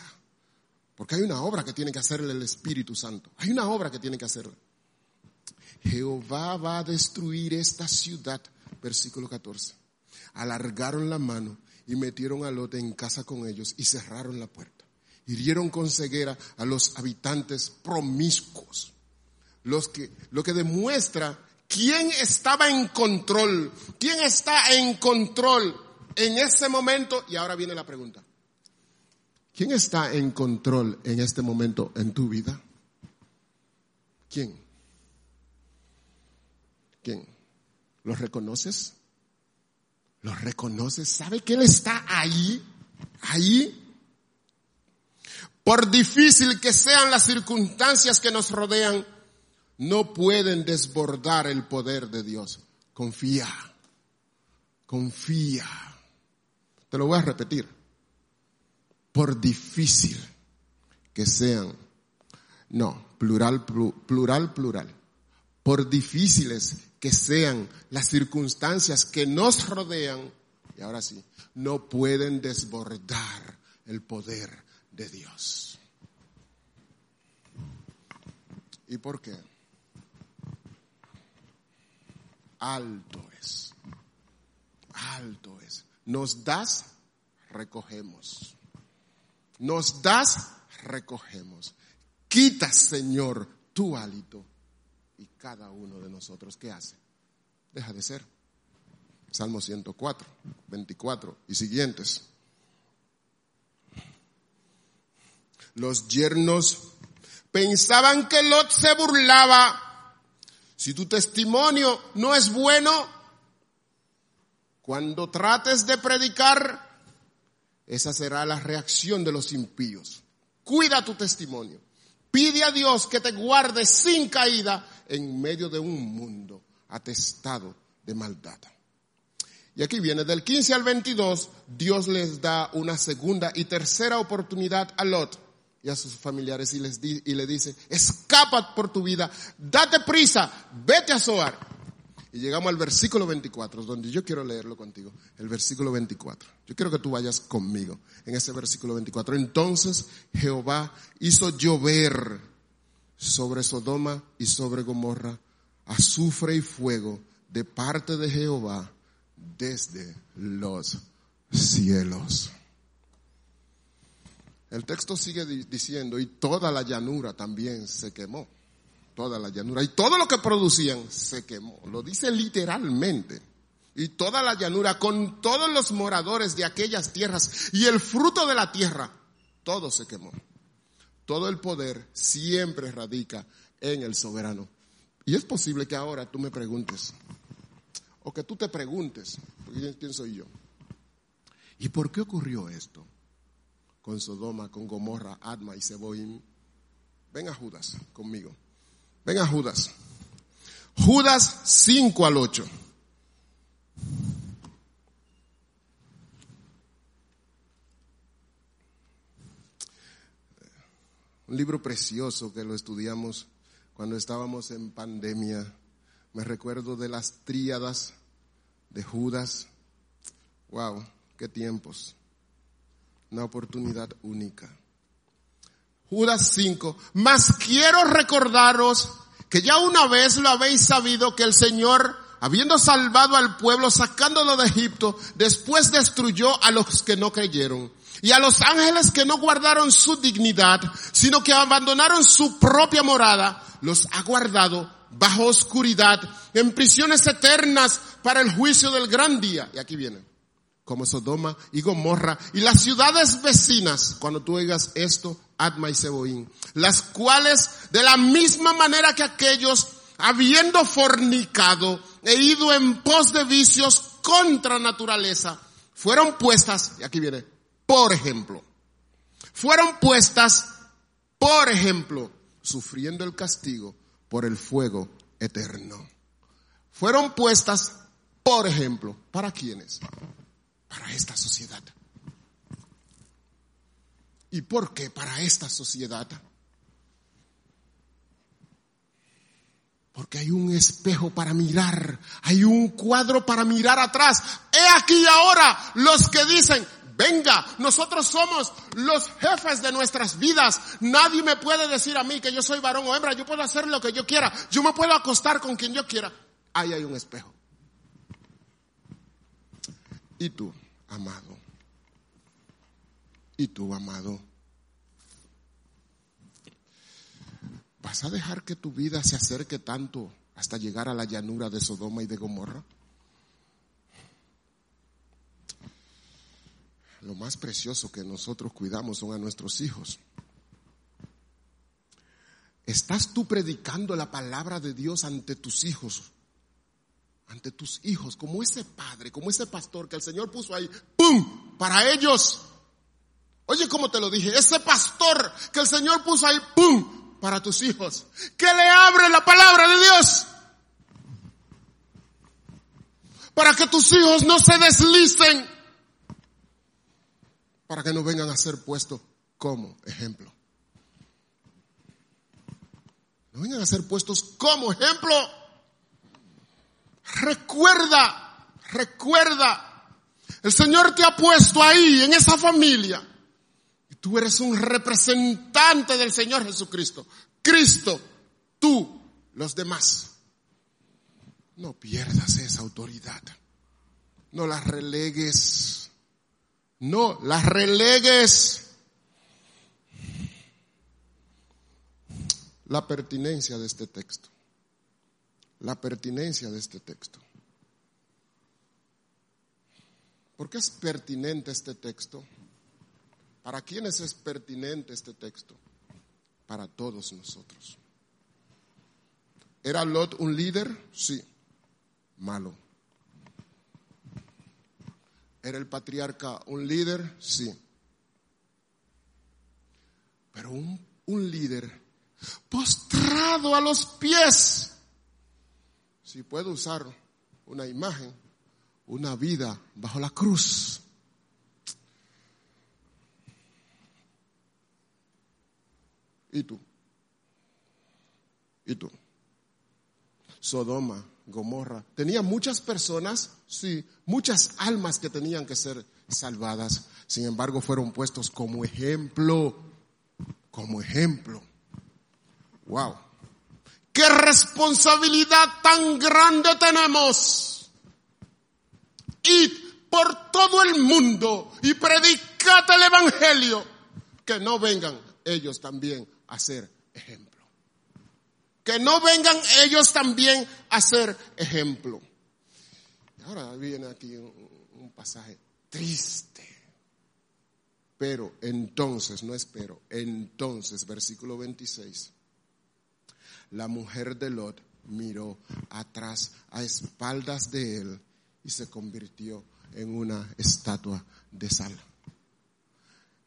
Porque hay una obra que tiene que hacerle el Espíritu Santo. Hay una obra que tiene que hacerle. Jehová va a destruir esta ciudad. Versículo 14. Alargaron la mano y metieron a Lot en casa con ellos y cerraron la puerta. Hirieron con ceguera a los habitantes promiscuos. Los que, lo que demuestra quién estaba en control, quién está en control en ese momento. Y ahora viene la pregunta. ¿Quién está en control en este momento en tu vida? ¿Quién? ¿Quién? ¿Los reconoces? ¿Los reconoces? ¿Sabe que Él está ahí? Ahí. Por difícil que sean las circunstancias que nos rodean, no pueden desbordar el poder de Dios. Confía. Confía. Te lo voy a repetir. Por difícil que sean. No, plural, plural, plural. Por difíciles que sean las circunstancias que nos rodean, y ahora sí, no pueden desbordar el poder de Dios. ¿Y por qué? Alto es. Alto es. Nos das, recogemos. Nos das, recogemos. Quita, Señor, tu hálito. Y cada uno de nosotros, ¿qué hace? Deja de ser. Salmo 104, 24 y siguientes. Los yernos pensaban que Lot se burlaba. Si tu testimonio no es bueno, cuando trates de predicar, esa será la reacción de los impíos. Cuida tu testimonio. Pide a Dios que te guarde sin caída en medio de un mundo atestado de maldad. Y aquí viene, del 15 al 22, Dios les da una segunda y tercera oportunidad a Lot y a sus familiares y, les y le dice, escapa por tu vida, date prisa, vete a Zoar. Y llegamos al versículo 24, donde yo quiero leerlo contigo, el versículo 24. Yo quiero que tú vayas conmigo en ese versículo 24. Entonces Jehová hizo llover sobre Sodoma y sobre Gomorra azufre y fuego de parte de Jehová desde los cielos. El texto sigue diciendo, y toda la llanura también se quemó. Toda la llanura. Y todo lo que producían se quemó. Lo dice literalmente. Y toda la llanura con todos los moradores de aquellas tierras y el fruto de la tierra, todo se quemó. Todo el poder siempre radica en el soberano. Y es posible que ahora tú me preguntes, o que tú te preguntes, ¿quién soy yo? ¿Y por qué ocurrió esto? Con Sodoma, con Gomorra, Adma y Seboim. Venga Judas conmigo. Venga Judas. Judas 5 al 8. Un libro precioso que lo estudiamos cuando estábamos en pandemia. Me recuerdo de las tríadas de Judas. Wow, qué tiempos una oportunidad única. Judas 5, mas quiero recordaros que ya una vez lo habéis sabido que el Señor, habiendo salvado al pueblo, sacándolo de Egipto, después destruyó a los que no creyeron. Y a los ángeles que no guardaron su dignidad, sino que abandonaron su propia morada, los ha guardado bajo oscuridad, en prisiones eternas para el juicio del gran día. Y aquí viene como Sodoma y Gomorra y las ciudades vecinas, cuando tú oigas esto, Adma y Seboín, las cuales de la misma manera que aquellos, habiendo fornicado e ido en pos de vicios contra naturaleza, fueron puestas, y aquí viene, por ejemplo, fueron puestas, por ejemplo, sufriendo el castigo por el fuego eterno. Fueron puestas, por ejemplo, ¿para quiénes? Para esta sociedad. ¿Y por qué para esta sociedad? Porque hay un espejo para mirar, hay un cuadro para mirar atrás. He aquí ahora los que dicen, venga, nosotros somos los jefes de nuestras vidas. Nadie me puede decir a mí que yo soy varón o hembra, yo puedo hacer lo que yo quiera, yo me puedo acostar con quien yo quiera. Ahí hay un espejo. ¿Y tú? Amado. Y tú, amado, ¿vas a dejar que tu vida se acerque tanto hasta llegar a la llanura de Sodoma y de Gomorra? Lo más precioso que nosotros cuidamos son a nuestros hijos. ¿Estás tú predicando la palabra de Dios ante tus hijos ante tus hijos, como ese padre, como ese pastor que el Señor puso ahí, ¡pum! Para ellos. Oye, como te lo dije, ese pastor que el Señor puso ahí, ¡pum! Para tus hijos. Que le abre la palabra de Dios. Para que tus hijos no se deslicen. Para que no vengan a ser puestos como ejemplo. No vengan a ser puestos como ejemplo. Recuerda, recuerda. El Señor te ha puesto ahí, en esa familia. Y tú eres un representante del Señor Jesucristo. Cristo, tú, los demás. No pierdas esa autoridad. No la relegues. No la relegues. la pertinencia de este texto. La pertinencia de este texto. ¿Por qué es pertinente este texto? ¿Para quiénes es pertinente este texto? Para todos nosotros. ¿Era Lot un líder? Sí. Malo. ¿Era el patriarca un líder? Sí. Pero un, un líder postrado a los pies. Si puedo usar una imagen, una vida bajo la cruz. ¿Y tú? ¿Y tú? Sodoma, Gomorra. Tenía muchas personas, sí, muchas almas que tenían que ser salvadas. Sin embargo, fueron puestos como ejemplo, como ejemplo. Wow. ¿Qué responsabilidad tan grande tenemos? Id por todo el mundo y predicad el Evangelio. Que no vengan ellos también a ser ejemplo. Que no vengan ellos también a ser ejemplo. Ahora viene aquí un, pasaje triste. Pero entonces, no espero, entonces, versículo 26 la mujer de Lot miró atrás a espaldas de él y se convirtió en una estatua de sal.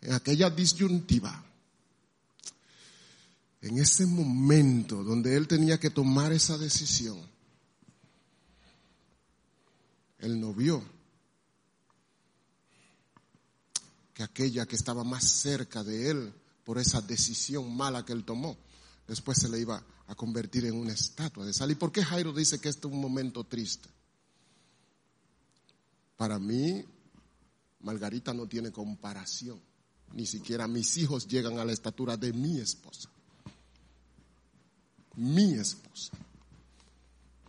En aquella disyuntiva, en ese momento donde él tenía que tomar esa decisión, él no vio que aquella que estaba más cerca de él por esa decisión mala que él tomó, después se le iba a convertir en una estatua de sal. ¿Y por qué Jairo dice que este es un momento triste? Para mí, Margarita no tiene comparación. Ni siquiera mis hijos llegan a la estatura de mi esposa. Mi esposa.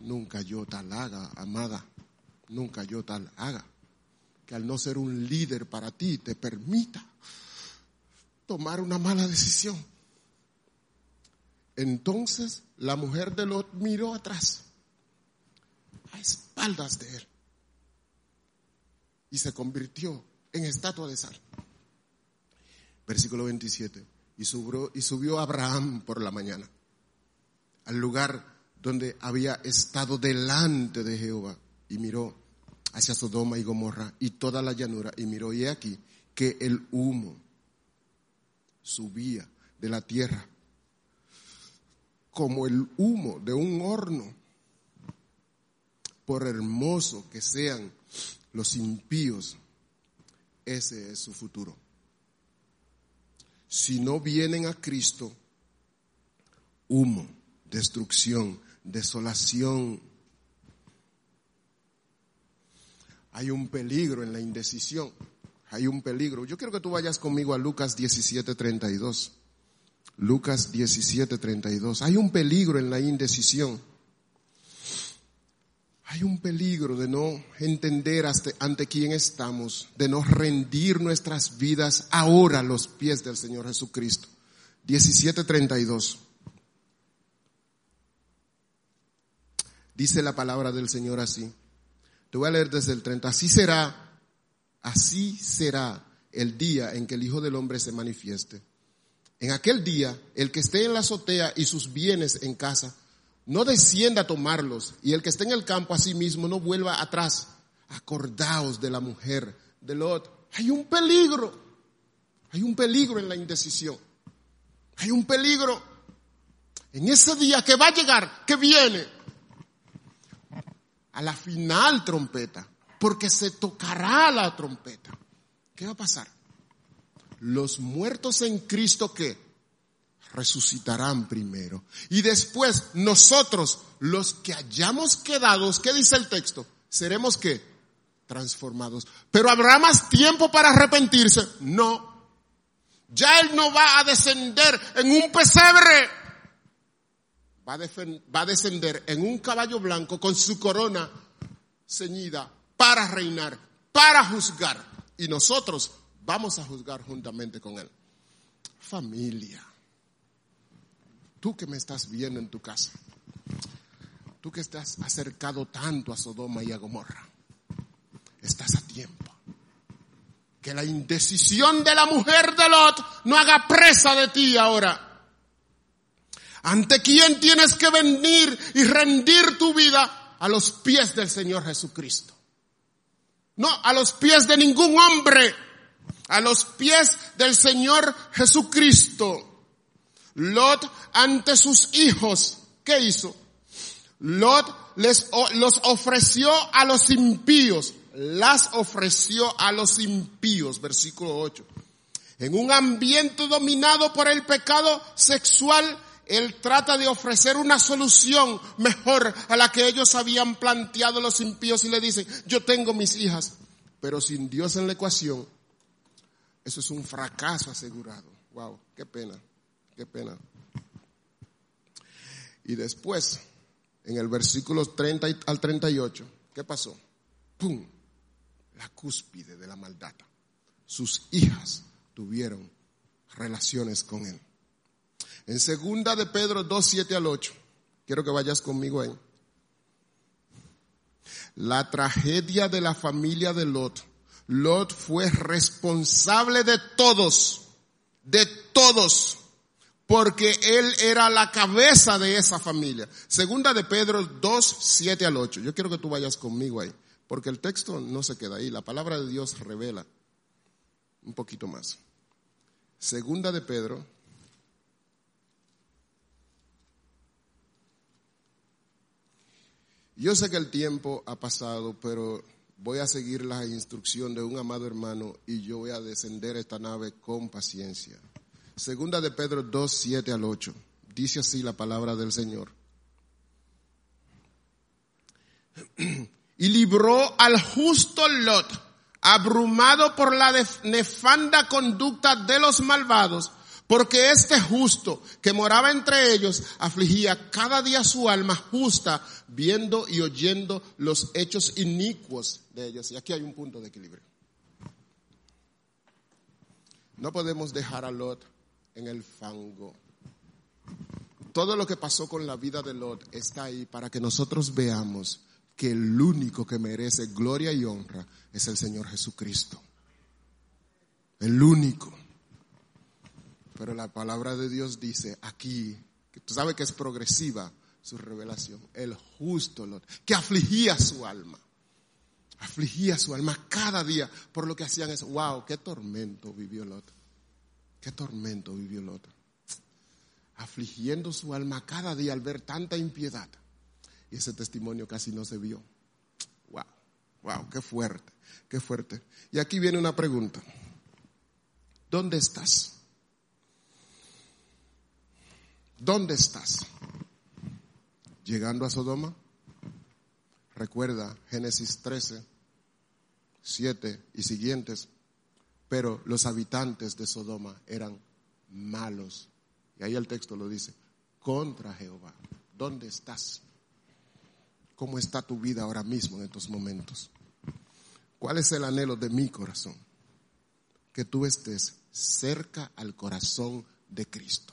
Nunca yo tal haga, amada. Nunca yo tal haga. Que al no ser un líder para ti te permita tomar una mala decisión. Entonces la mujer de Lot miró atrás, a espaldas de él, y se convirtió en estatua de sal. Versículo 27. Y subió, Abraham por la mañana al lugar donde había estado delante de Jehová y miró hacia Sodoma y Gomorra y toda la llanura y miró y aquí que el humo subía de la tierra como el humo de un horno. Por hermoso que sean los impíos, ese es su futuro. Si no vienen a Cristo, humo, destrucción, desolación. Hay un peligro en la indecisión. Hay un peligro. Yo quiero que tú vayas conmigo a Lucas 17, 32. Lucas 17, 32. Hay un peligro en la indecisión. Hay un peligro de no entender ante quién estamos, de no rendir nuestras vidas ahora a los pies del Señor Jesucristo. 17:32. Dice la palabra del Señor así. Te voy a leer desde el 30. Así será, así será el día en que el Hijo del Hombre se manifieste. En aquel día, el que esté en la azotea y sus bienes en casa, no descienda a tomarlos, y el que esté en el campo a sí mismo no vuelva atrás. Acordaos de la mujer de Lot. Hay un peligro, hay un peligro en la indecisión, hay un peligro en ese día que va a llegar, que viene, a la final trompeta, porque se tocará la trompeta. ¿Qué va a pasar? Los muertos en Cristo que resucitarán primero. Y después nosotros, los que hayamos quedado, ¿qué dice el texto? Seremos que transformados. Pero habrá más tiempo para arrepentirse. No. Ya Él no va a descender en un pesebre. Va a, va a descender en un caballo blanco con su corona ceñida para reinar, para juzgar. Y nosotros vamos a juzgar juntamente con Él. Familia. Tú que me estás viendo en tu casa, tú que estás acercado tanto a Sodoma y a Gomorra, estás a tiempo. Que la indecisión de la mujer de Lot no haga presa de ti ahora. ¿Ante quién tienes que venir y rendir tu vida? A los pies del Señor Jesucristo. No, a los pies de ningún hombre. A los pies del Señor Jesucristo. Lot ante sus hijos, ¿qué hizo? Lot les, los ofreció a los impíos, las ofreció a los impíos, versículo 8. En un ambiente dominado por el pecado sexual, él trata de ofrecer una solución mejor a la que ellos habían planteado los impíos y le dicen, yo tengo mis hijas, pero sin Dios en la ecuación, eso es un fracaso asegurado. Wow, qué pena. Qué pena. Y después, en el versículo 30 al 38, ¿qué pasó? ¡Pum! La cúspide de la maldad. Sus hijas tuvieron relaciones con él. En segunda de Pedro 2, 7 al 8, quiero que vayas conmigo ahí. La tragedia de la familia de Lot. Lot fue responsable de todos, de todos porque él era la cabeza de esa familia. Segunda de Pedro 2, 7 al 8. Yo quiero que tú vayas conmigo ahí, porque el texto no se queda ahí, la palabra de Dios revela un poquito más. Segunda de Pedro. Yo sé que el tiempo ha pasado, pero voy a seguir la instrucción de un amado hermano y yo voy a descender esta nave con paciencia. Segunda de Pedro 2, 7 al 8. Dice así la palabra del Señor. [clears throat] Y libró al justo Lot, abrumado por la nefanda conducta de los malvados, porque este justo que moraba entre ellos afligía cada día su alma justa, viendo y oyendo los hechos inicuos de ellos. Y aquí hay un punto de equilibrio. No podemos dejar a Lot en el fango. Todo lo que pasó con la vida de Lot está ahí para que nosotros veamos que el único que merece gloria y honra es el Señor Jesucristo. El único. Pero la palabra de Dios dice aquí, que tú sabes que es progresiva su revelación, el justo Lot, que afligía su alma. Afligía su alma cada día por lo que hacían eso. Wow, qué tormento vivió Lot. Qué tormento vivió Lot. Afligiendo su alma cada día al ver tanta impiedad. Y ese testimonio casi no se vio. Wow, wow, qué fuerte, qué fuerte. Y aquí viene una pregunta. ¿Dónde estás? ¿Dónde estás? ¿Llegando a Sodoma? Recuerda Génesis 13, 7 y siguientes pero los habitantes de Sodoma eran malos. Y ahí el texto lo dice, contra Jehová. ¿Dónde estás? ¿Cómo está tu vida ahora mismo en estos momentos? ¿Cuál es el anhelo de mi corazón? Que tú estés cerca al corazón de Cristo.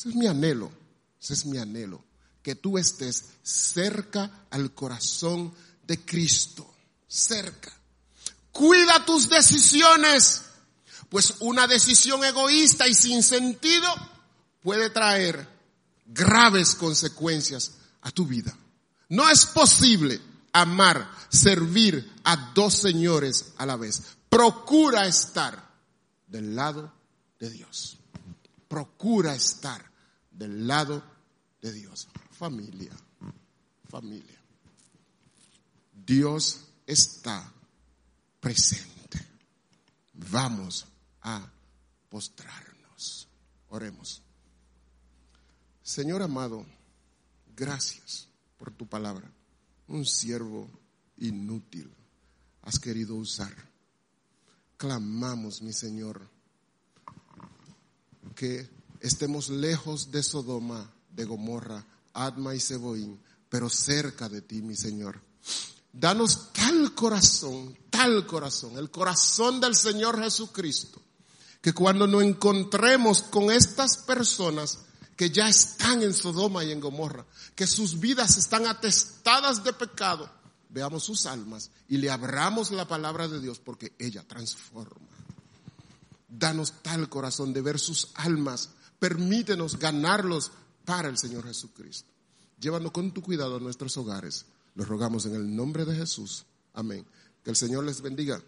Ese es mi anhelo, ese es mi anhelo. Que tú estés cerca al corazón de Cristo, cerca. Cuida tus decisiones, pues una decisión egoísta y sin sentido puede traer graves consecuencias a tu vida. No es posible amar, servir a dos señores a la vez. Procura estar del lado de Dios. Procura estar del lado de Dios. Familia, familia. Dios está presente. Vamos a postrarnos. Oremos. Señor amado, gracias por tu palabra. Un siervo inútil has querido usar. Clamamos, mi Señor, que estemos lejos de Sodoma, de Gomorra, Adma y Seboín, pero cerca de ti, mi Señor. Danos tal corazón, tal corazón, el corazón del Señor Jesucristo, que cuando nos encontremos con estas personas que ya están en Sodoma y en Gomorra, que sus vidas están atestadas de pecado, veamos sus almas y le abramos la palabra de Dios porque ella transforma. Danos tal corazón de ver sus almas, permítenos ganarlos para el Señor Jesucristo. Llévanos con tu cuidado a nuestros hogares. Los rogamos en el nombre de Jesús. Amén. Que el Señor les bendiga.